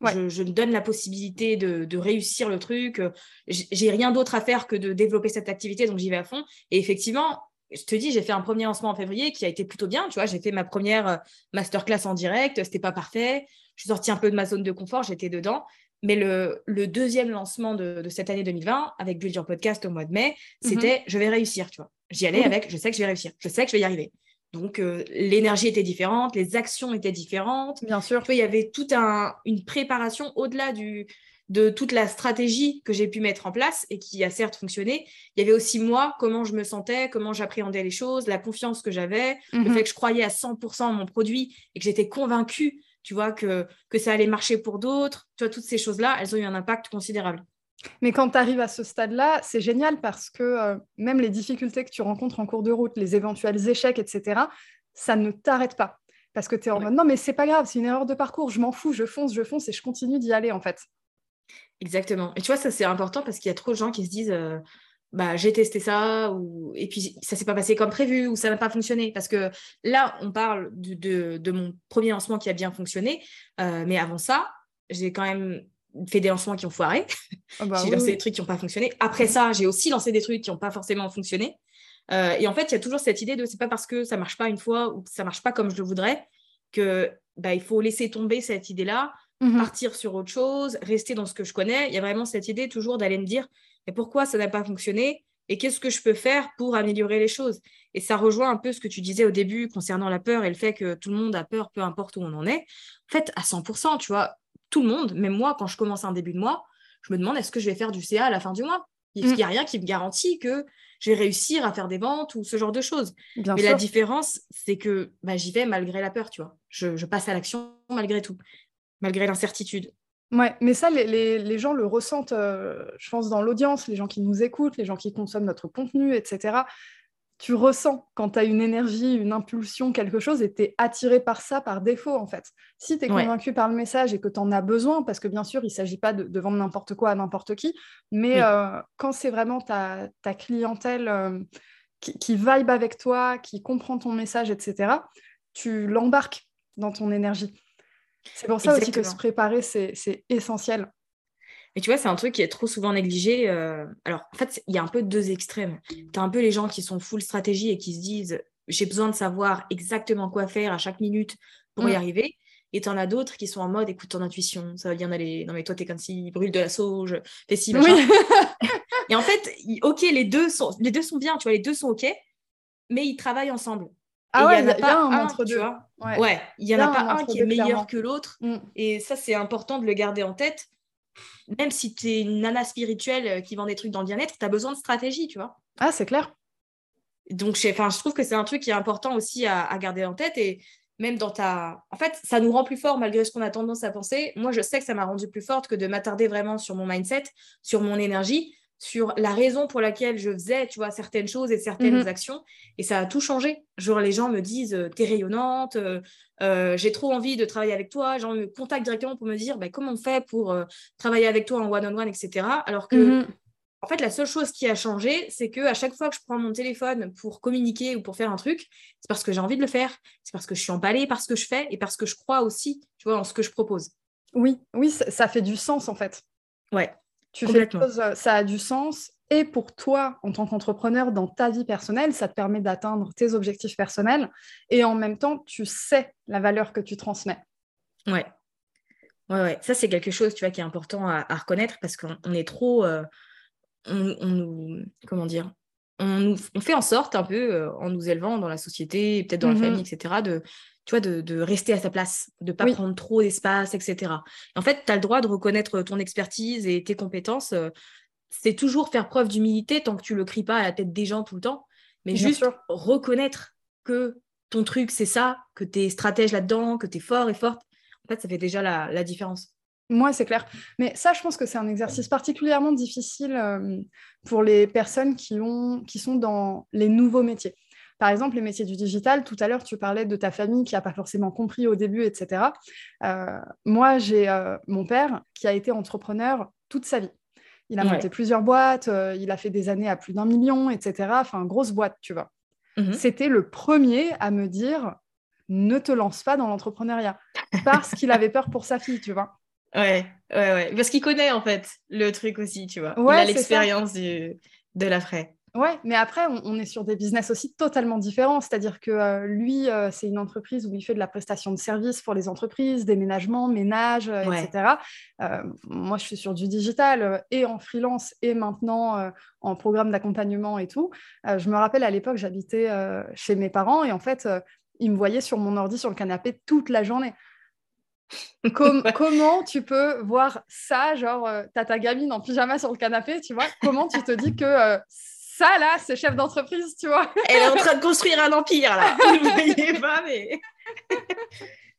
Je, me donne la possibilité de, réussir le truc. J'ai rien d'autre à faire que de développer cette activité, donc j'y vais à fond. Et effectivement, je te dis, j'ai fait un premier lancement en février qui a été plutôt bien. Tu vois, j'ai fait ma première euh, masterclass en direct. C'était pas parfait. Je suis sortie un peu de ma zone de confort. J'étais dedans. Mais le, deuxième lancement de, cette année 2020 avec Build Your Podcast au mois de mai, mmh c'était je vais réussir. Tu vois, j'y allais avec je sais que je vais réussir. Je sais que je vais y arriver. Donc, euh, l'énergie était différente, les actions étaient différentes. Bien sûr. il y avait toute une préparation au-delà de toute la stratégie que j'ai pu mettre en place et qui a certes fonctionné. Il y avait aussi moi, comment je me sentais, comment j'appréhendais les choses, la confiance que j'avais, le mhm. fait que je croyais à 100% en mon produit et que j'étais convaincue, tu vois, que, que ça allait marcher pour d'autres. Tu vois, toutes ces choses-là, elles ont eu un impact considérable. Mais quand tu arrives à ce stade-là, c'est génial parce que euh, même les difficultés que tu rencontres en cours de route, les éventuels échecs, etc., ça ne t'arrête pas. Parce que tu es en mode non, mais c'est pas grave, c'est une erreur de parcours, je m'en fous, je fonce, je fonce et je continue d'y aller en fait. Exactement. Et tu vois, ça c'est important parce qu'il y a trop de gens qui se disent euh, bah, j'ai testé ça, ou... et puis ça s'est pas passé comme prévu, ou ça n'a pas fonctionné. Parce que là, on parle de, mon premier lancement qui a bien fonctionné, euh, mais avant ça, j'ai quand même fait des lancements qui ont foiré. Ah bah j'ai lancé des trucs qui n'ont pas fonctionné. Après ça, j'ai aussi lancé des trucs qui n'ont pas forcément fonctionné. Euh, et en fait, il y a toujours cette idée de c'est pas parce que ça marche pas une fois ou que ça marche pas comme je le voudrais que bah, il faut laisser tomber cette idée-là, mhm. partir sur autre chose, rester dans ce que je connais. Il y a vraiment cette idée toujours d'aller me dire mais pourquoi ça n'a pas fonctionné et qu'est-ce que je peux faire pour améliorer les choses? Et ça rejoint un peu ce que tu disais au début concernant la peur et le fait que tout le monde a peur, peu importe où on en est. En fait, à 100%, tu vois, tout le monde, même moi, quand je commence un début de mois, je me demande est-ce que je vais faire du CA à la fin du mois? Il n'y a mm. rien qui me garantit que je vais réussir à faire des ventes ou ce genre de choses. Mais la différence, c'est que bah, j'y vais malgré la peur, tu vois. Je, passe à l'action malgré tout, malgré l'incertitude. Ouais, mais ça, les, gens le ressentent, euh, je pense, dans l'audience, les gens qui nous écoutent, les gens qui consomment notre contenu, etc tu ressens quand tu as une énergie, une impulsion, quelque chose, et tu es attiré par ça par défaut, en fait. Si tu es convaincu par le message et que tu en as besoin, parce que bien sûr, il ne s'agit pas de, vendre n'importe quoi à n'importe qui, mais euh, quand c'est vraiment ta, clientèle euh, qui, qui, vibe avec toi, qui comprend ton message, etc., tu l'embarques dans ton énergie. C'est pour ça aussi que se préparer, c'est essentiel. Mais tu vois, c'est un truc qui est trop souvent négligé. Euh, alors, en fait, il y a un peu deux extrêmes. Tu as un peu les gens qui sont full stratégie et qui se disent j'ai besoin de savoir exactement quoi faire à chaque minute pour y arriver. Et tu en as d'autres qui sont en mode écoute ton intuition, ça va bien aller. Non, mais toi, t'es comme si brûle de la sauge, fais ci, machin. et en fait, ok, les deux, sont, les deux sont bien, tu vois, les deux sont ok, mais ils travaillent ensemble. Ah ouais, il n'y a, pas un, entre deux. Ouais, il n'y en a pas un, qui est meilleur que l'autre. Mm. Et ça, c'est important de le garder en tête. Même si tu es une nana spirituelle euh, qui vend des trucs dans le bien-être, tu as besoin de stratégie, tu vois. Ah, c'est clair. Donc, je, je trouve que c'est un truc qui est important aussi à, à, garder en tête. Et même dans ta. En fait, ça nous rend plus fort malgré ce qu'on a tendance à penser. Moi, je sais que ça m'a rendu plus forte que de m'attarder vraiment sur mon mindset, sur mon énergie sur la raison pour laquelle je faisais, tu vois, certaines choses et certaines mhm. actions. Et ça a tout changé. Genre, les gens me disent, euh, t'es rayonnante, euh, euh, j'ai trop envie de travailler avec toi. Gens me contactent directement pour me dire, bah, comment on fait pour travailler avec toi en one-on-one, etc. Alors que, mhm. en fait, la seule chose qui a changé, c'est que à chaque fois que je prends mon téléphone pour communiquer ou pour faire un truc, c'est parce que j'ai envie de le faire. C'est parce que je suis emballée par ce que je fais et parce que je crois aussi, tu vois, en ce que je propose. Oui, oui, ça fait du sens, en fait. Ouais. Tu fais quelque chose, euh, ça a du sens. Et pour toi, en tant qu'entrepreneur, dans ta vie personnelle, ça te permet d'atteindre tes objectifs personnels. Et en même temps, tu sais la valeur que tu transmets. Ouais. Ouais, ouais. Ça, c'est quelque chose, tu vois, qui est important à, reconnaître parce qu'on est trop... Euh, on, nous... Comment dire on, nous, on fait en sorte, un peu, euh, en nous élevant dans la société, peut-être dans la mhm. famille, etc., de, tu vois, de, rester à sa place, de ne pas prendre trop d'espace, etc. en fait, tu as le droit de reconnaître ton expertise et tes compétences. Euh, c'est toujours faire preuve d'humilité tant que tu le cries pas à la tête des gens tout le temps, mais juste reconnaître que ton truc, c'est ça, que tu es stratège là-dedans, que tu es fort et forte. En fait, ça fait déjà la, différence. Moi, c'est clair. Mais ça, je pense que c'est un exercice particulièrement difficile euh, pour les personnes qui, ont, qui sont dans les nouveaux métiers. Par exemple, les métiers du digital, tout à l'heure, tu parlais de ta famille qui n'a pas forcément compris au début, etc. Euh, moi, j'ai euh, mon père qui a été entrepreneur toute sa vie. Il a monté plusieurs boîtes, euh, il a fait des années à plus d'un million, etc. Enfin, grosse boîte, tu vois. Mhm. C'était le premier à me dire ne te lance pas dans l'entrepreneuriat parce qu'il avait peur pour sa fille, tu vois. Ouais, ouais, ouais. Parce qu'il connaît en fait le truc aussi, tu vois. il a l'expérience de la. Ouais, mais après, on, est sur des business aussi totalement différents. C'est-à-dire que euh, lui, euh, c'est une entreprise où il fait de la prestation de services pour les entreprises, déménagement, ménage, euh, etc. moi, je suis sur du digital et en freelance et maintenant en programme d'accompagnement et tout. je me rappelle à l'époque, j'habitais chez mes parents et en fait, ils me voyaient sur mon ordi sur le canapé toute la journée. comment tu peux voir ça, genre, t'as ta gamine en pyjama sur le canapé, tu vois? Comment tu te dis que ça, là, c'est chef d'entreprise, tu vois. Elle est en train de construire un empire, là. Vous ne voyez pas, mais...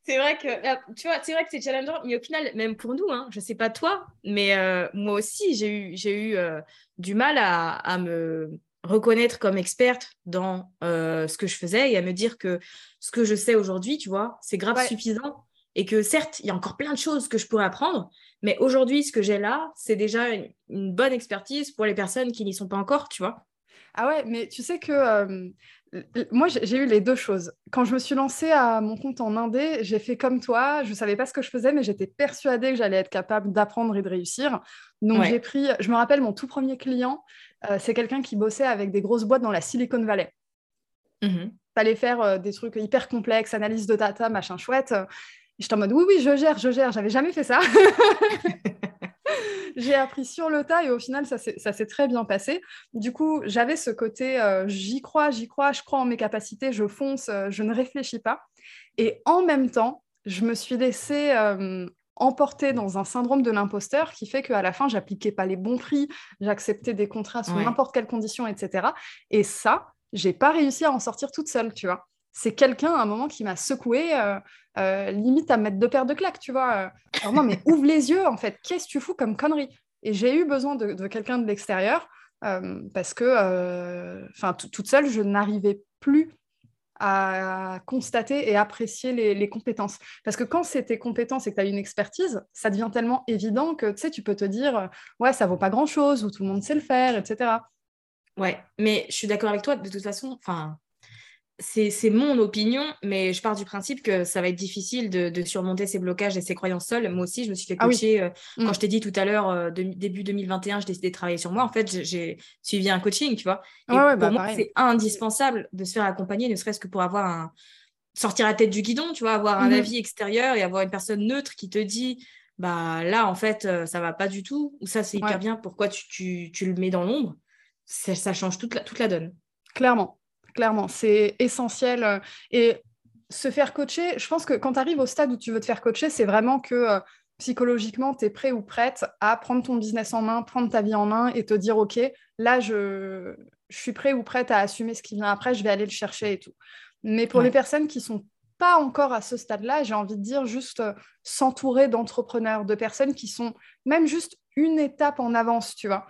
c'est vrai que, tu vois, c'est vrai que c'est challengeant, mais au final, même pour nous, hein, je sais pas toi, mais euh, moi aussi, j'ai eu, j'ai eu euh, du mal à, me reconnaître comme experte dans euh, ce que je faisais et à me dire que ce que je sais aujourd'hui, tu vois, c'est grave suffisant et que certes, il y a encore plein de choses que je pourrais apprendre, mais aujourd'hui, ce que j'ai là, c'est déjà une, bonne expertise pour les personnes qui n'y sont pas encore, tu vois. Ah ouais, mais tu sais que euh, moi, j'ai eu les deux choses. Quand je me suis lancée à mon compte en Indé, j'ai fait comme toi. Je ne savais pas ce que je faisais, mais j'étais persuadée que j'allais être capable d'apprendre et de réussir. Donc, j'ai pris, je me rappelle, mon tout premier client, euh, c'est quelqu'un qui bossait avec des grosses boîtes dans la Silicon Valley. Mmh Fallait faire euh, des trucs hyper complexes, analyse de data, machin chouette. J'étais en mode oui, oui, je gère, je gère. J'avais jamais fait ça. j'ai appris sur le tas et au final, ça s'est très bien passé. Du coup, j'avais ce côté euh, j'y crois, j'y crois, je crois en mes capacités, je fonce, euh, je ne réfléchis pas. Et en même temps, je me suis laissée euh, emporter dans un syndrome de l'imposteur qui fait qu'à la fin, j'appliquais pas les bons prix, j'acceptais des contrats sous n'importe quelles conditions, etc. Et ça, j'ai pas réussi à en sortir toute seule, tu vois c'est quelqu'un à un moment qui m'a secoué, euh, euh, limite à mettre deux paires de claques, tu vois. Alors non, mais ouvre les yeux, en fait. Qu'est-ce que tu fous comme connerie? Et j'ai eu besoin de, quelqu'un de l'extérieur euh, parce que, enfin, toute seule, je n'arrivais plus à constater et apprécier les, compétences. Parce que quand c'est tes compétences et que tu as une expertise, ça devient tellement évident que tu sais, tu peux te dire, ouais, ça vaut pas grand-chose, ou tout le monde sait le faire, etc. Ouais, mais je suis d'accord avec toi, de toute façon, enfin, c'est mon opinion, mais je pars du principe que ça va être difficile de, surmonter ces blocages et ces croyances seules. Moi aussi, je me suis fait ah coacher. Euh, mm. Quand je t'ai dit tout à l'heure, euh, début 2021, j'ai décidé de travailler sur moi. En fait, j'ai suivi un coaching, tu vois. Et pour bah, moi, c'est indispensable de se faire accompagner, ne serait-ce que pour avoir un sortir la tête du guidon, tu vois, avoir un mm-hmm. avis extérieur et avoir une personne neutre qui te dit bah là, en fait, euh, ça va pas du tout, ou ça, c'est hyper bien, pourquoi tu, le mets dans l'ombre? Ça, ça change toute la, toute la donne. Clairement clairement. C'est essentiel. Euh, et se faire coacher, je pense que quand tu arrives au stade où tu veux te faire coacher, c'est vraiment que euh, psychologiquement, tu es prêt ou prête à prendre ton business en main, prendre ta vie en main et te dire, OK, là, je, suis prêt ou prête à assumer ce qui vient après, je vais aller le chercher et tout. Mais pour les personnes qui sont pas encore à ce stade-là, j'ai envie de dire juste euh, s'entourer d'entrepreneurs, de personnes qui sont même juste une étape en avance, tu vois.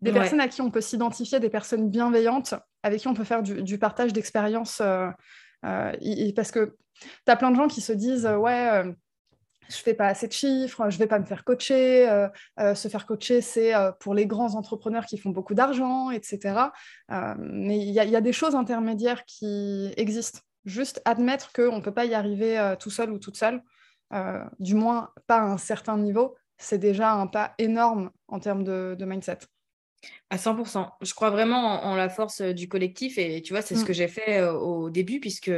Des personnes à qui on peut s'identifier, des personnes bienveillantes, avec qui on peut faire du, partage d'expériences. Euh, euh, parce que tu as plein de gens qui se disent Ouais, euh, je fais pas assez de chiffres, je vais pas me faire coacher. se faire coacher, c'est pour les grands entrepreneurs qui font beaucoup d'argent, etc. mais il y, a des choses intermédiaires qui existent. Juste admettre qu'on ne peut pas y arriver tout seul ou toute seule, du moins pas à un certain niveau, c'est déjà un pas énorme en termes de mindset. À 100%. Je crois vraiment en, la force euh, du collectif et tu vois, c'est ce que mmh. j'ai fait euh, au début puisque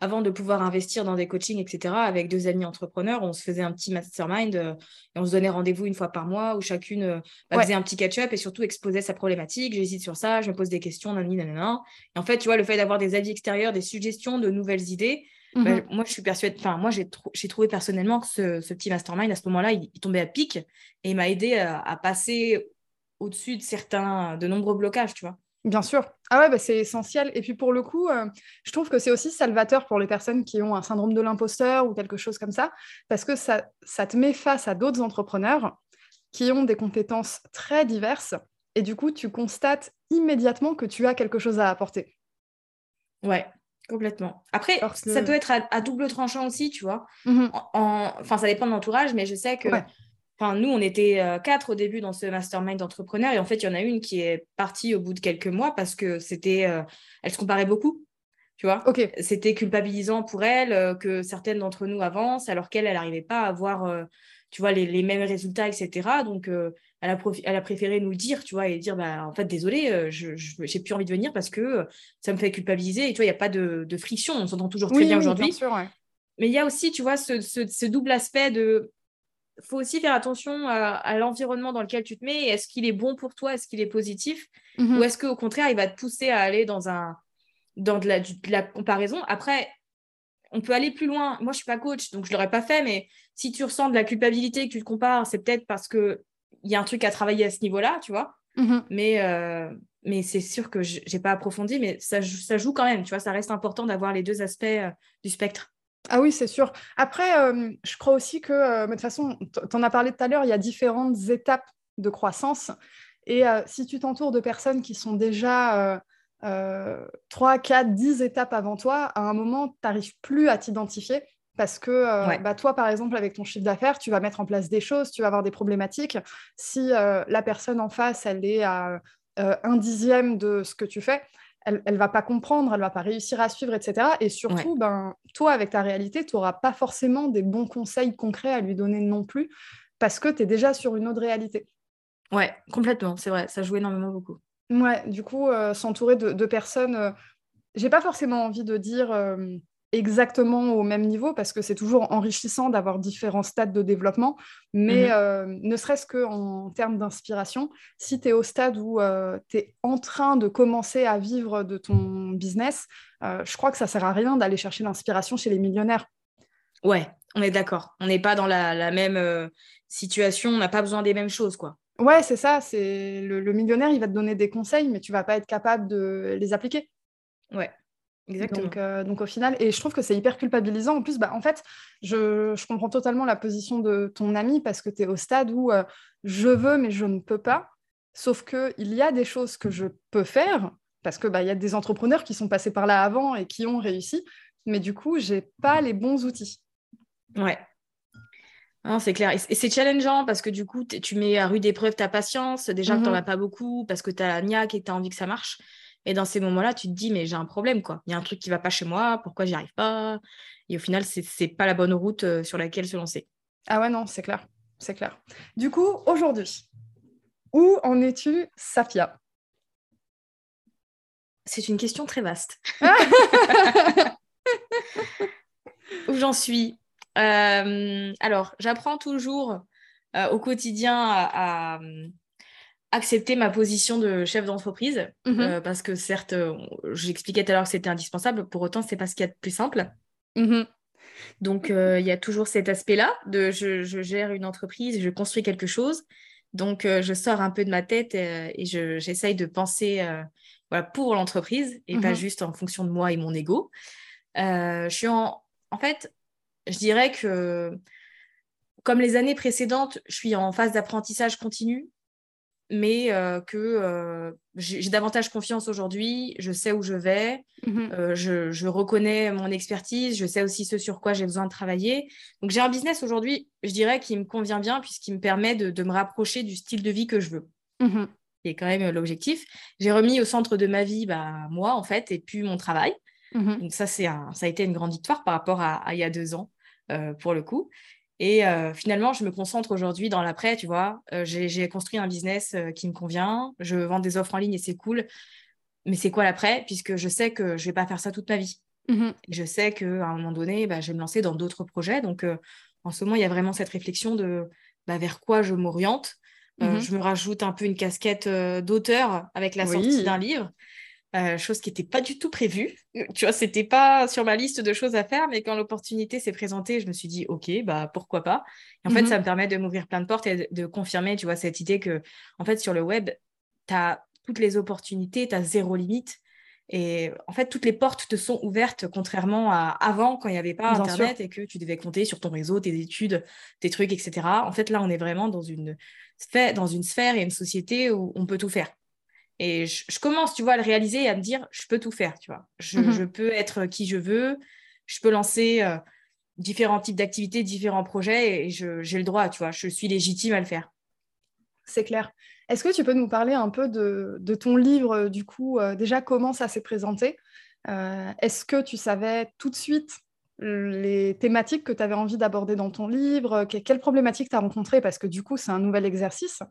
avant de pouvoir investir dans des coachings, etc., avec deux amis entrepreneurs, on se faisait un petit mastermind euh, et on se donnait rendez-vous une fois par mois où chacune bah, faisait un petit catch-up et surtout exposait sa problématique. J'hésite sur ça, je me pose des questions, nanani, nanana. Et en fait, tu vois, le fait d'avoir des avis extérieurs, des suggestions, de nouvelles idées, bah, mmh moi, je suis persuadée, enfin, moi, j'ai, trouvé personnellement que ce, petit mastermind, à ce moment-là, il, tombait à pic et il m'a aidé à passer au-dessus de certains, de nombreux blocages, tu vois. Bien sûr. Ah ouais, bah c'est essentiel. Et puis pour le coup, euh, je trouve que c'est aussi salvateur pour les personnes qui ont un syndrome de l'imposteur ou quelque chose comme ça, parce que ça, ça te met face à d'autres entrepreneurs qui ont des compétences très diverses, et du coup, tu constates immédiatement que tu as quelque chose à apporter. Ouais, complètement. Après, ça doit être à, double tranchant aussi, tu vois. Mmh enfin, ça dépend de l'entourage, mais je sais que... Enfin, nous, on était euh, quatre au début dans ce mastermind d'entrepreneurs et en fait, il y en a une qui est partie au bout de quelques mois parce que c'était, euh, elle se comparait beaucoup, tu vois. C'était culpabilisant pour elle euh, que certaines d'entre nous avancent alors qu'elle, elle n'arrivait pas à avoir, tu vois, les, mêmes résultats, etc. Donc, elle a, elle, a préféré nous le dire, tu vois, et dire, bah, en fait, désolé, je n'ai plus envie de venir parce que ça me fait culpabiliser. Et tu vois, il n'y a pas de, friction. On s'entend toujours très bien aujourd'hui. Mais il y a aussi, tu vois, ce double aspect de faut aussi faire attention à, l'environnement dans lequel tu te mets. Est-ce qu'il est bon pour toi? Est-ce qu'il est positif? Mhm. Ou est-ce qu'au contraire, il va te pousser à aller dans, un, dans de, la, comparaison? Après, on peut aller plus loin. Moi, je suis pas coach, donc je l'aurais pas fait. Mais si tu ressens de la culpabilité, que tu te compares, c'est peut-être parce qu'il y a un truc à travailler à ce niveau-là, tu vois. Mhm. Mais, euh, mais c'est sûr que j'ai pas approfondi, mais ça, ça joue quand même. Tu vois, ça reste important d'avoir les deux aspects euh, du spectre. Ah oui, c'est sûr. Après, euh, je crois aussi que, euh, de toute façon, tu en as parlé tout à l'heure, il y a différentes étapes de croissance. Et euh, si tu t'entoures de personnes qui sont déjà 3, 4, 10 étapes avant toi, à un moment, tu n'arrives plus à t'identifier. Parce que bah, toi, par exemple, avec ton chiffre d'affaires, tu vas mettre en place des choses, tu vas avoir des problématiques. Si la personne en face, elle est à un dixième de ce que tu fais, elle ne va pas comprendre, elle ne va pas réussir à suivre, etc. Et surtout, ben, toi, avec ta réalité, tu n'auras pas forcément des bons conseils concrets à lui donner non plus, parce que tu es déjà sur une autre réalité. Ouais, complètement, c'est vrai, ça joue énormément beaucoup. Ouais, du coup, euh, s'entourer de, personnes, euh, j'ai pas forcément envie de dire euh, exactement au même niveau parce que c'est toujours enrichissant d'avoir différents stades de développement. Mais mhm. euh, ne serait-ce qu'en termes d'inspiration, si tu es au stade où euh, tu es en train de commencer à vivre de ton business, euh, je crois que ça sert à rien d'aller chercher l'inspiration chez les millionnaires. Ouais, on est d'accord. On n'est pas dans la, même situation, on n'a pas besoin des mêmes choses, quoi. Ouais, c'est ça. C'est le, le, millionnaire, il va te donner des conseils, mais tu vas pas être capable de les appliquer. Ouais, donc, euh, donc, au final, et je trouve que c'est hyper culpabilisant. En plus, bah, en fait, je, je, comprends totalement la position de ton ami parce que tu es au stade où euh, je veux, mais je ne peux pas. Sauf qu'il y a des choses que je peux faire parce qu'il bah, y a des entrepreneurs qui sont passés par là avant et qui ont réussi. Mais du coup, j'ai pas les bons outils. Ouais. c'est clair. Et c'est challengeant parce que du coup, tu mets à rude épreuve ta patience. Déjà que tu n'en mmh as pas beaucoup parce que tu as la niaque et que tu as envie que ça marche. Et dans ces moments-là, tu te dis, mais j'ai un problème, quoi. Il y a un truc qui va pas chez moi, pourquoi j'y arrive pas? Et au final, c'est n'est pas la bonne route euh, sur laquelle se lancer. Ah ouais, non, c'est clair. C'est clair. Du coup, aujourd'hui, où en es-tu, Safia? C'est une question très vaste. où j'en suis? Euh, Alors, j'apprends toujours euh, au quotidien à, accepter ma position de chef d'entreprise mhm. euh, parce que certes, euh, j'expliquais tout à l'heure que c'était indispensable, pour autant, c'est pas ce qu'il y a de plus simple. Mhm. Donc, il y a toujours cet aspect-là de je, gère une entreprise, je construis quelque chose. Donc, je sors un peu de ma tête et, j'essaye de penser voilà, pour l'entreprise et pas mhm. juste en fonction de moi et mon ego. je suis en... En fait, je dirais que comme les années précédentes, je suis en phase d'apprentissage continu, mais euh, que euh, j'ai davantage confiance aujourd'hui, je sais où je vais, mmh euh, je, reconnais mon expertise, je sais aussi ce sur quoi j'ai besoin de travailler. Donc j'ai un business aujourd'hui, je dirais, qui me convient bien puisqu'il me permet de, me rapprocher du style de vie que je veux. Qui est quand même l'objectif. J'ai remis au centre de ma vie bah, moi, en fait, et puis mon travail. Mmh Donc ça, c'est ça a été une grande victoire par rapport à, à il y a deux ans, pour le coup. Et euh, finalement, je me concentre aujourd'hui dans l'après, tu vois. Euh, j'ai construit un business euh, qui me convient. Je vends des offres en ligne et c'est cool. Mais c'est quoi l'après? Puisque je sais que je vais pas faire ça toute ma vie. Mmh je sais qu'à un moment donné, bah, je vais me lancer dans d'autres projets. Donc, en ce moment, il y a vraiment cette réflexion de bah, vers quoi je m'oriente. Mmh je me rajoute un peu une casquette d'auteur avec la sortie d'un livre. Euh, chose qui n'était pas du tout prévue. Tu vois, c'était pas sur ma liste de choses à faire, mais quand l'opportunité s'est présentée, je me suis dit, OK, bah pourquoi pas. en fait, mhm. ça me permet de m'ouvrir plein de portes et de, confirmer, tu vois, cette idée que, en fait, sur le web, tu as toutes les opportunités, tu as zéro limite. Et en fait, toutes les portes te sont ouvertes, contrairement à avant, quand il n'y avait pas Internet et que tu devais compter sur ton réseau, tes études, tes trucs, etc. En fait, là, on est vraiment dans une, dans une sphère et une société où on peut tout faire. Et je, commence, tu vois, à le réaliser et à me dire, je peux tout faire, tu vois. Je, mhm. peux être qui je veux, je peux lancer euh, différents types d'activités, différents projets, et j'ai le droit, tu vois, je suis légitime à le faire. C'est clair. Est-ce que tu peux nous parler un peu de, ton livre, du coup, euh, déjà, comment ça s'est présenté? Euh, Est-ce que tu savais tout de suite les thématiques que tu avais envie d'aborder dans ton livre? Quelles problématiques tu as rencontrées Parce que du coup, c'est un nouvel exercice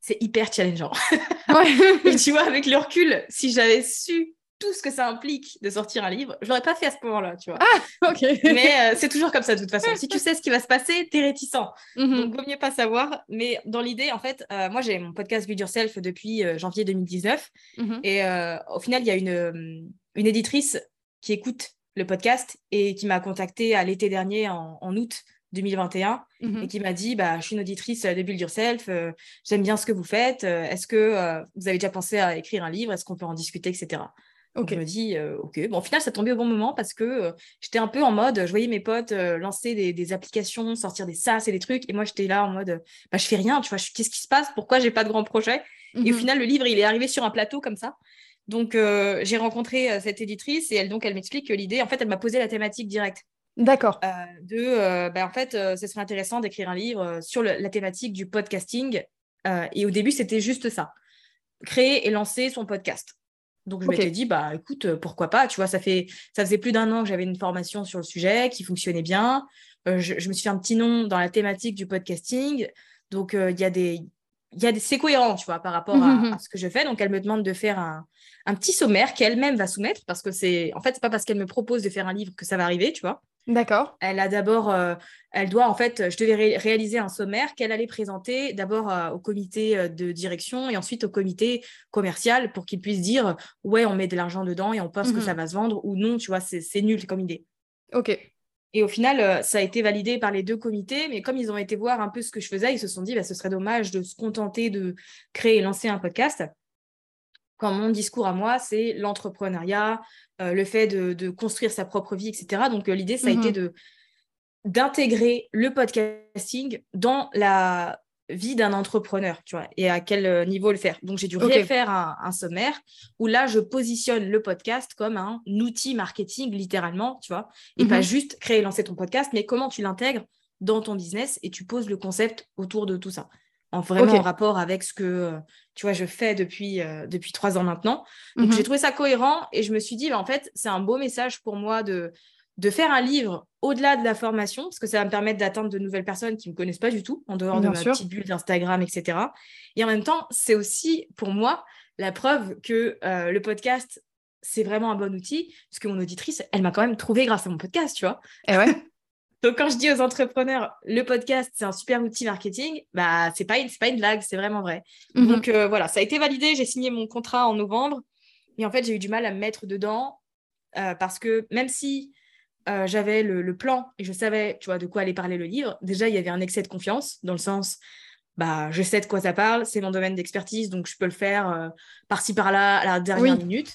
c'est hyper challengeant. et tu vois, avec le recul, si j'avais su tout ce que ça implique de sortir un livre, je l'aurais pas fait à ce moment-là, tu vois. Ah, ok. Mais euh, c'est toujours comme ça de toute façon. Si tu sais ce qui va se passer, t'es réticent. Mhm. Donc, vaut mieux pas savoir. Mais dans l'idée, en fait, euh, moi, j'ai mon podcast Build Yourself depuis euh, janvier 2019. Mhm. Et au final, il y a une, une éditrice qui écoute le podcast et qui m'a contacté à l'été dernier en, en août 2021 mmh et qui m'a dit bah, Je suis une auditrice de Build Yourself, euh, j'aime bien ce que vous faites. Euh, est-ce que euh, vous avez déjà pensé à écrire un livre Est-ce qu'on peut en discuter, etc. Donc, je me dis Ok. Bon, au final, ça tombait au bon moment parce que j'étais un peu en mode je voyais mes potes lancer des, applications, sortir des SaaS et des trucs. Et moi, j'étais là en mode bah, Je fais rien, tu vois, qu'est-ce qui se passe? Pourquoi j'ai pas de grands projets? Et au mmh final, le livre, il est arrivé sur un plateau comme ça. Donc, j'ai rencontré cette éditrice et elle, donc, elle m'explique que l'idée, en fait, elle m'a posé la thématique directe. D'accord. Euh, de, euh, bah, en fait, euh, ce serait intéressant d'écrire un livre sur la thématique du podcasting. et au début, c'était juste ça créer et lancer son podcast. Donc, je m'étais dit, bah écoute, pourquoi pas Tu vois, ça, fait, ça faisait plus d'un an que j'avais une formation sur le sujet qui fonctionnait bien. Je, me suis fait un petit nom dans la thématique du podcasting. Donc, il y a des. Y a des... C'est cohérent, tu vois, par rapport à, ce que je fais. Donc, elle me demande de faire un, un petit sommaire qu'elle-même va soumettre parce que c'est. En fait, c'est pas parce qu'elle me propose de faire un livre que ça va arriver, tu vois. D'accord. Elle a d'abord, euh, elle doit en fait, je devais réaliser un sommaire qu'elle allait présenter d'abord euh, au comité euh, de direction et ensuite au comité commercial pour qu'ils puissent dire ouais, on met de l'argent dedans et on pense que mhm. ça va se vendre ou non, tu vois, c'est nul comme idée. Ok. Et au final, ça a été validé par les deux comités, mais comme ils ont été voir un peu ce que je faisais, ils se sont dit bah, ce serait dommage de se contenter de créer et lancer un podcast quand mon discours à moi, c'est l'entrepreneuriat, euh, le fait de, construire sa propre vie, etc. Donc, euh, l'idée, ça a été mhm. de d'intégrer le podcasting dans la vie d'un entrepreneur, tu vois, et à quel euh, niveau le faire. Donc, j'ai dû refaire un, sommaire où là, je positionne le podcast comme un outil marketing, littéralement, tu vois, et pas mhm. juste créer et lancer ton podcast, mais comment tu l'intègres dans ton business et tu poses le concept autour de tout ça. En vraiment en rapport avec ce que tu vois, je fais depuis, depuis trois ans maintenant. Donc, Mhm. j'ai trouvé ça cohérent et je me suis dit, bah, en fait, c'est un beau message pour moi de, de faire un livre au-delà de la formation, parce que ça va me permettre d'atteindre de nouvelles personnes qui ne me connaissent pas du tout, en dehors Bien de ma petite bulle d'Instagram, etc. Et en même temps, c'est aussi pour moi la preuve que euh, le podcast, c'est vraiment un bon outil, parce que mon auditrice, elle m'a quand même trouvé grâce à mon podcast, tu vois. Et ouais. Donc, quand je dis aux entrepreneurs, le podcast, c'est un super outil marketing, bah, c'est pas, une- pas une blague, c'est vraiment vrai. Mhm. Donc, euh, voilà, ça a été validé. J'ai signé mon contrat en novembre. Et en fait, j'ai eu du mal à me mettre dedans euh, parce que même si euh, j'avais le, le plan et je savais, tu vois, de quoi allait parler le livre, déjà, il y avait un excès de confiance dans le sens, bah, je sais de quoi ça parle, c'est mon domaine d'expertise, donc je peux le faire par-ci, par-là, à la dernière Oui. minute.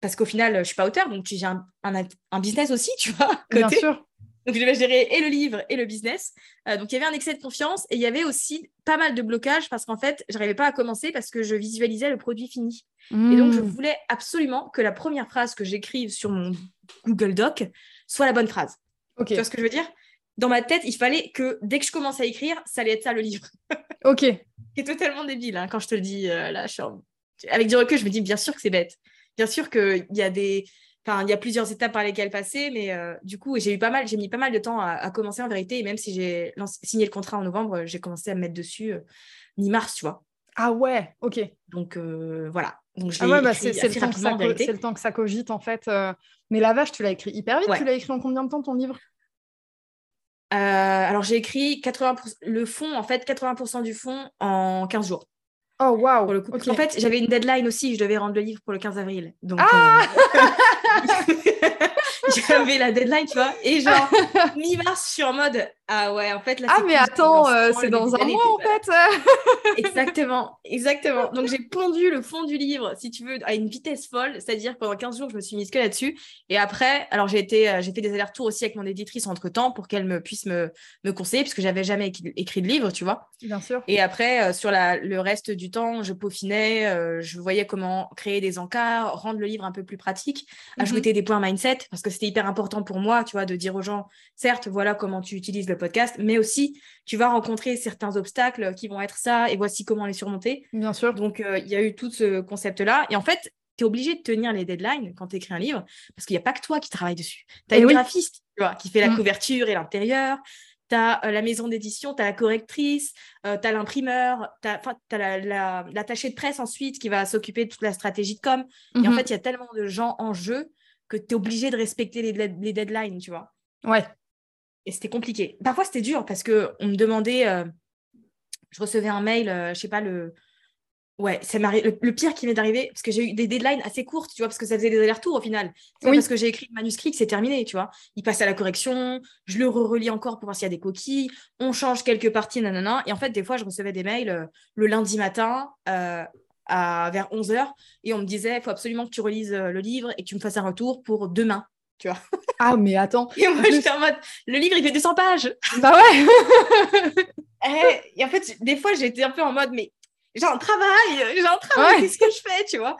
Parce qu'au final, je suis pas auteur, donc j'ai un, un, un business aussi, tu vois, Bien sûr. Donc, je devais gérer et le livre et le business. Euh, donc, il y avait un excès de confiance et il y avait aussi pas mal de blocages parce qu'en fait, je n'arrivais pas à commencer parce que je visualisais le produit fini. Et donc, je Mhm. voulais absolument que la première phrase que j'écrive sur mon Google Doc soit la bonne phrase. Tu vois ce que je veux dire? Dans ma tête, il fallait que dès que je commence à écrire, ça allait être ça le livre. Ok. C'est totalement débile hein, quand je te le dis euh, là. je suis en- Avec du recul, je me dis bien sûr que c'est bête. Bien sûr qu'il y a des. Enfin, il y a plusieurs étapes par lesquelles passer, mais euh, du coup, j'ai eu pas mal, j'ai mis pas mal de temps à, à commencer en vérité. Et même si j'ai signé le contrat en novembre, j'ai commencé à me mettre dessus euh, mi-mars, tu vois. Ah ouais. Ok. Donc euh, voilà. Donc Ah ouais, bah c'est le, temps que ça le temps que cogite en fait. euh. Mais la vache, tu l'as écrit hyper vite. Ouais. Tu l'as écrit en combien de temps ton livre? Euh, alors j'ai écrit 80%, le fond, en fait, 80% du fond en 15 jours. Oh waouh. Ok. En fait, j'avais une deadline aussi, je devais rendre le livre pour le 15 avril. Donc, Ah euh, j'avais la deadline, tu vois. Et genre, mi-mars, je suis en mode Ah ouais, en fait, là, Ah mais attends, euh, c'est dans un mois en fait. Exactement, exactement. Donc, j'ai pondu le fond du livre, si tu veux, à une vitesse folle. C'est-à-dire, pendant 15 jours, je me suis mise que là-dessus. Et après, alors, j'ai été, euh, j'ai fait des allers-retours aussi avec mon éditrice entre-temps pour qu'elle me puisse me, me conseiller, puisque j'avais jamais écrit- de livre, tu vois. Bien sûr. Et après, euh, sur la, le reste du temps, je peaufinais, euh, je voyais comment créer des encarts, rendre le livre un peu plus pratique, Mhm. ajouter des points mindset, parce que c'était hyper important pour moi, tu vois, de dire aux gens, certes, voilà comment tu utilises le podcast, mais aussi, tu vas rencontrer certains obstacles qui vont être ça, et voici comment les surmonter. Bien sûr. Donc, euh, il y a eu tout ce concept-là. Et en fait, tu es obligé de tenir les deadlines quand tu écris un livre, parce qu'il n'y a pas que toi qui travaille dessus. Tu as Eh une oui. graphiste tu vois, qui fait la Mm. couverture et l'intérieur. Tu as la maison d'édition, tu as la correctrice, tu as l'imprimeur, tu as, la, la- l'attaché de presse ensuite qui va s'occuper de toute la stratégie de com. Et en Mhm. fait, il y a tellement de gens en jeu que tu es obligé de respecter les, les deadlines, tu vois. Ouais. Et c'était compliqué. Parfois, c'était dur parce qu'on me demandait, euh, je recevais un mail, euh, je sais pas, le. Ouais, ça. Le, le pire qui m'est arrivé, parce que j'ai eu des deadlines assez courtes, tu vois, parce que ça faisait des allers-retours au final. C'est pas Oui. parce que j'ai écrit le manuscrit que c'est terminé, tu vois. Il passe à la correction, je le relis encore pour voir s'il y a des coquilles, on change quelques parties, nanana. Et en fait, des fois, je recevais des mails euh, le lundi matin euh, à, vers 11h et on me disait il faut absolument que tu relises le livre et que tu me fasses un retour pour demain. Ah mais attends. Et moi, j'étais en mode le livre, il fait 200 pages. Bah ouais. Eh, et en fait, des fois, j'étais un peu en mode, mais j'ai un travail, j'ai un travail, Ouais. qu'est-ce que je fais, tu vois?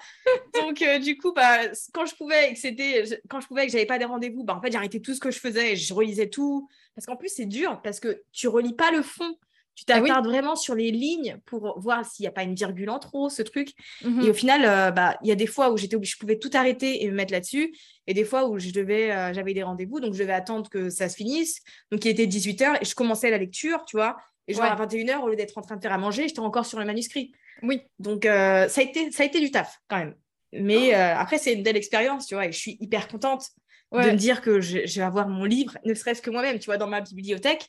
Donc, euh, du coup, bah, quand je pouvais, et que c'était, quand je pouvais, et que j'avais pas des rendez-vous, bah, en fait, j'arrêtais tout ce que je faisais, je relisais tout. Parce qu'en plus, c'est dur, parce que tu relis pas le fond. Tu Ah oui. t'attardes vraiment sur les lignes pour voir s'il n'y a pas une virgule en trop, ce truc. Mhm. Et au final, euh, bah, il y a des fois où j'étais obligée, je pouvais tout arrêter et me mettre là-dessus, et des fois où je devais, euh, j'avais des rendez-vous, donc je devais attendre que ça se finisse. Donc il était 18h et je commençais la lecture, tu vois. Et genre Ouais. à 21h, au lieu d'être en train de faire à manger, j'étais encore sur le manuscrit. Oui. Donc euh, ça, a été, ça a été du taf quand même. Mais euh, après, c'est une belle expérience, tu vois, et je suis hyper contente de me dire que je, je vais avoir mon livre, ne serait-ce que moi-même, tu vois, dans ma bibliothèque,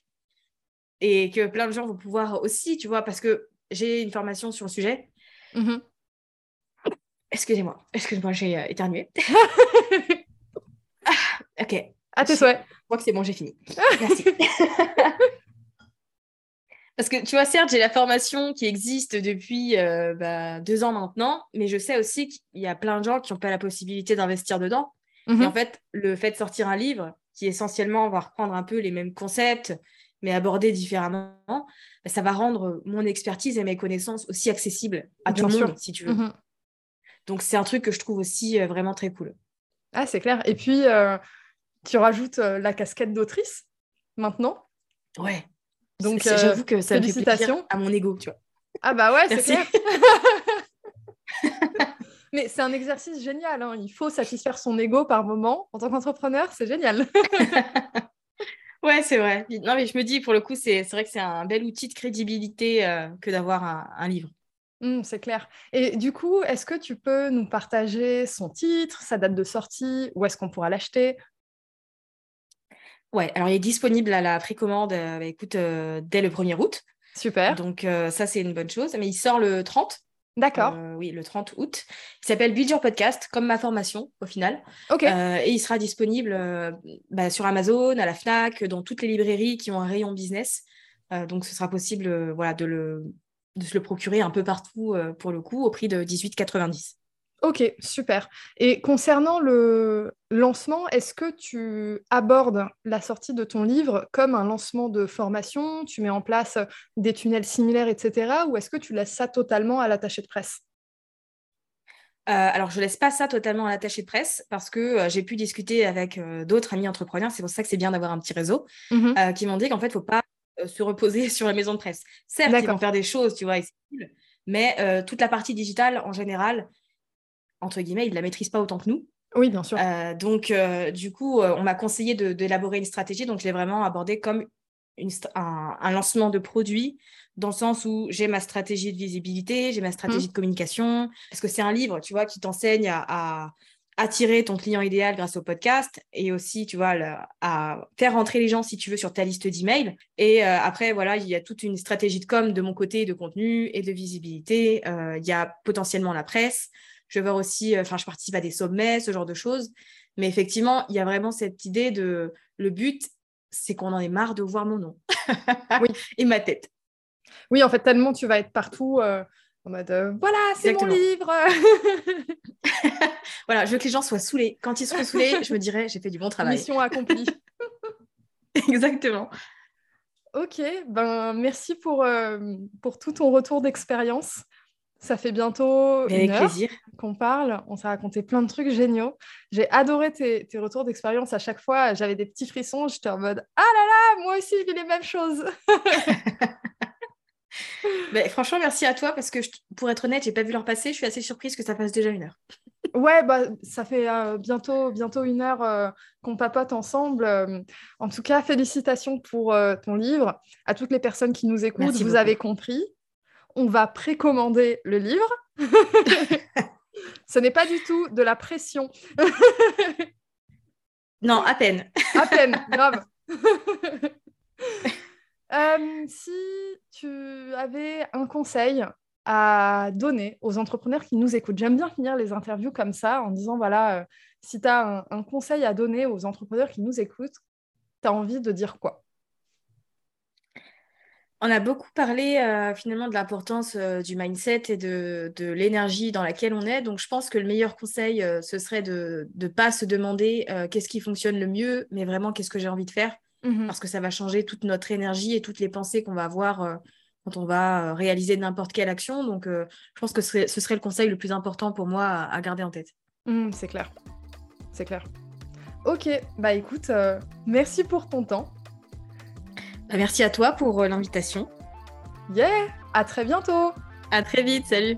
et que plein de gens vont pouvoir aussi, tu vois, parce que j'ai une formation sur le sujet. Mhm. Excusez-moi, excusez-moi, j'ai euh, éternué. Ah, ok, je À tes souhaits. crois que c'est bon, j'ai fini. Merci. Parce que tu vois, certes, j'ai la formation qui existe depuis euh, bah, deux ans maintenant, mais je sais aussi qu'il y a plein de gens qui n'ont pas la possibilité d'investir dedans. Et en fait, le fait de sortir un livre qui essentiellement va reprendre un peu les mêmes concepts, mais abordés différemment, bah, ça va rendre mon expertise et mes connaissances aussi accessibles à Bien tout le monde, si tu veux. Mhm. Donc, c'est un truc que je trouve aussi euh, vraiment très cool. Ah c'est clair. Et puis euh, tu rajoutes euh, la casquette d'autrice maintenant. Ouais. Donc, j'avoue que ça me fait plaisir à mon ego, tu vois. Ah bah ouais, c'est clair. Mais c'est un exercice génial. Hein. Il faut satisfaire son ego par moment. En tant qu'entrepreneur, c'est génial. ouais, c'est vrai. Non, mais je me dis, pour le coup, c'est vrai que c'est un bel outil de crédibilité euh, que d'avoir un, livre. Mmh, c'est clair. Et du coup, est-ce que tu peux nous partager son titre, sa date de sortie, où est-ce qu'on pourra l'acheter? Ouais, alors il est disponible à la précommande, euh, bah, écoute, euh, dès le 1er août. Super. Donc ça, c'est une bonne chose. Mais il sort le 30. D'accord. Euh, oui, le 30 août. Il s'appelle Build Your Podcast, comme ma formation au final. Ok. Euh, et il sera disponible euh, bah, sur Amazon, à la Fnac, dans toutes les librairies qui ont un rayon business. donc ce sera possible voilà, de, le, de se le procurer un peu partout pour le coup, au prix de 18,90. Ok, super. Et concernant le lancement, est-ce que tu abordes la sortie de ton livre comme un lancement de formation? Tu mets en place des tunnels similaires, etc. Ou est-ce que tu laisses ça totalement à l'attaché de presse? Euh, alors, je laisse pas ça totalement à l'attaché de presse parce que euh, j'ai pu discuter avec euh, d'autres amis entrepreneurs. C'est pour ça que c'est bien d'avoir un petit réseau mmh qui m'ont dit qu'en fait, il ne faut pas se reposer sur la maison de presse. Certes, ils vont faire des choses, tu vois, mais toute la partie digitale en général, entre guillemets, ils ne la maîtrisent pas autant que nous. Oui, bien sûr. Euh, donc, euh, du coup, euh, on m'a conseillé d'élaborer une stratégie. Donc, je l'ai vraiment abordé comme un, lancement de produit, dans le sens où j'ai ma stratégie de visibilité, j'ai ma stratégie mmh. de communication. Parce que c'est un livre, tu vois, qui t'enseigne à, attirer ton client idéal grâce au podcast et aussi, tu vois, à faire rentrer les gens, si tu veux, sur ta liste d'emails. Et après, voilà, il y a toute une stratégie de com de mon côté, de contenu et de visibilité. il y a potentiellement la presse. Je vais voir aussi, euh, enfin, je participe à des sommets, ce genre de choses. Mais effectivement, il y a vraiment cette idée de le but, c'est qu'on en ait marre de voir mon nom oui. et ma tête. Oui, en fait, tellement tu vas être partout euh, en mode euh, voilà, c'est mon livre. voilà, je veux que les gens soient saoulés. Quand ils seront saoulés, je me dirais j'ai fait du bon travail. Mission accomplie. Exactement. Ok, ben merci pour, pour tout ton retour d'expérience. Ça fait bientôt une heure qu'on parle. On s'est raconté plein de trucs géniaux. J'ai adoré tes, retours d'expérience à chaque fois. J'avais des petits frissons. J'étais en mode Ah là là, moi aussi, je vis les mêmes choses. Mais franchement, merci à toi parce que pour être honnête, j'ai pas vu leur passer. Je suis assez surprise que ça passe déjà une heure. ouais, bah, ça fait euh, bientôt, bientôt une heure euh, qu'on papote ensemble. Euh, en tout cas, félicitations pour ton livre. À toutes les personnes qui nous écoutent, vous avez compris on va précommander le livre. Ce n'est pas du tout de la pression. non, à peine. à peine, grave. Euh, si tu avais un conseil à donner aux entrepreneurs qui nous écoutent, j'aime bien finir les interviews comme ça en disant, voilà, euh, si tu as un, conseil à donner aux entrepreneurs qui nous écoutent, tu as envie de dire quoi? On a beaucoup parlé euh, finalement de l'importance euh, du mindset et de, l'énergie dans laquelle on est. Donc je pense que le meilleur conseil, euh, ce serait de ne pas se demander qu'est-ce qui fonctionne le mieux, mais vraiment qu'est-ce que j'ai envie de faire. Mmh Parce que ça va changer toute notre énergie et toutes les pensées qu'on va avoir quand on va réaliser n'importe quelle action. Donc je pense que ce serait, le conseil le plus important pour moi à, garder en tête. Mmh, c'est clair. C'est clair. Ok, bah écoute, merci pour ton temps. Bah, merci à toi pour euh, l'invitation. Yeah, à très bientôt. À très vite, salut.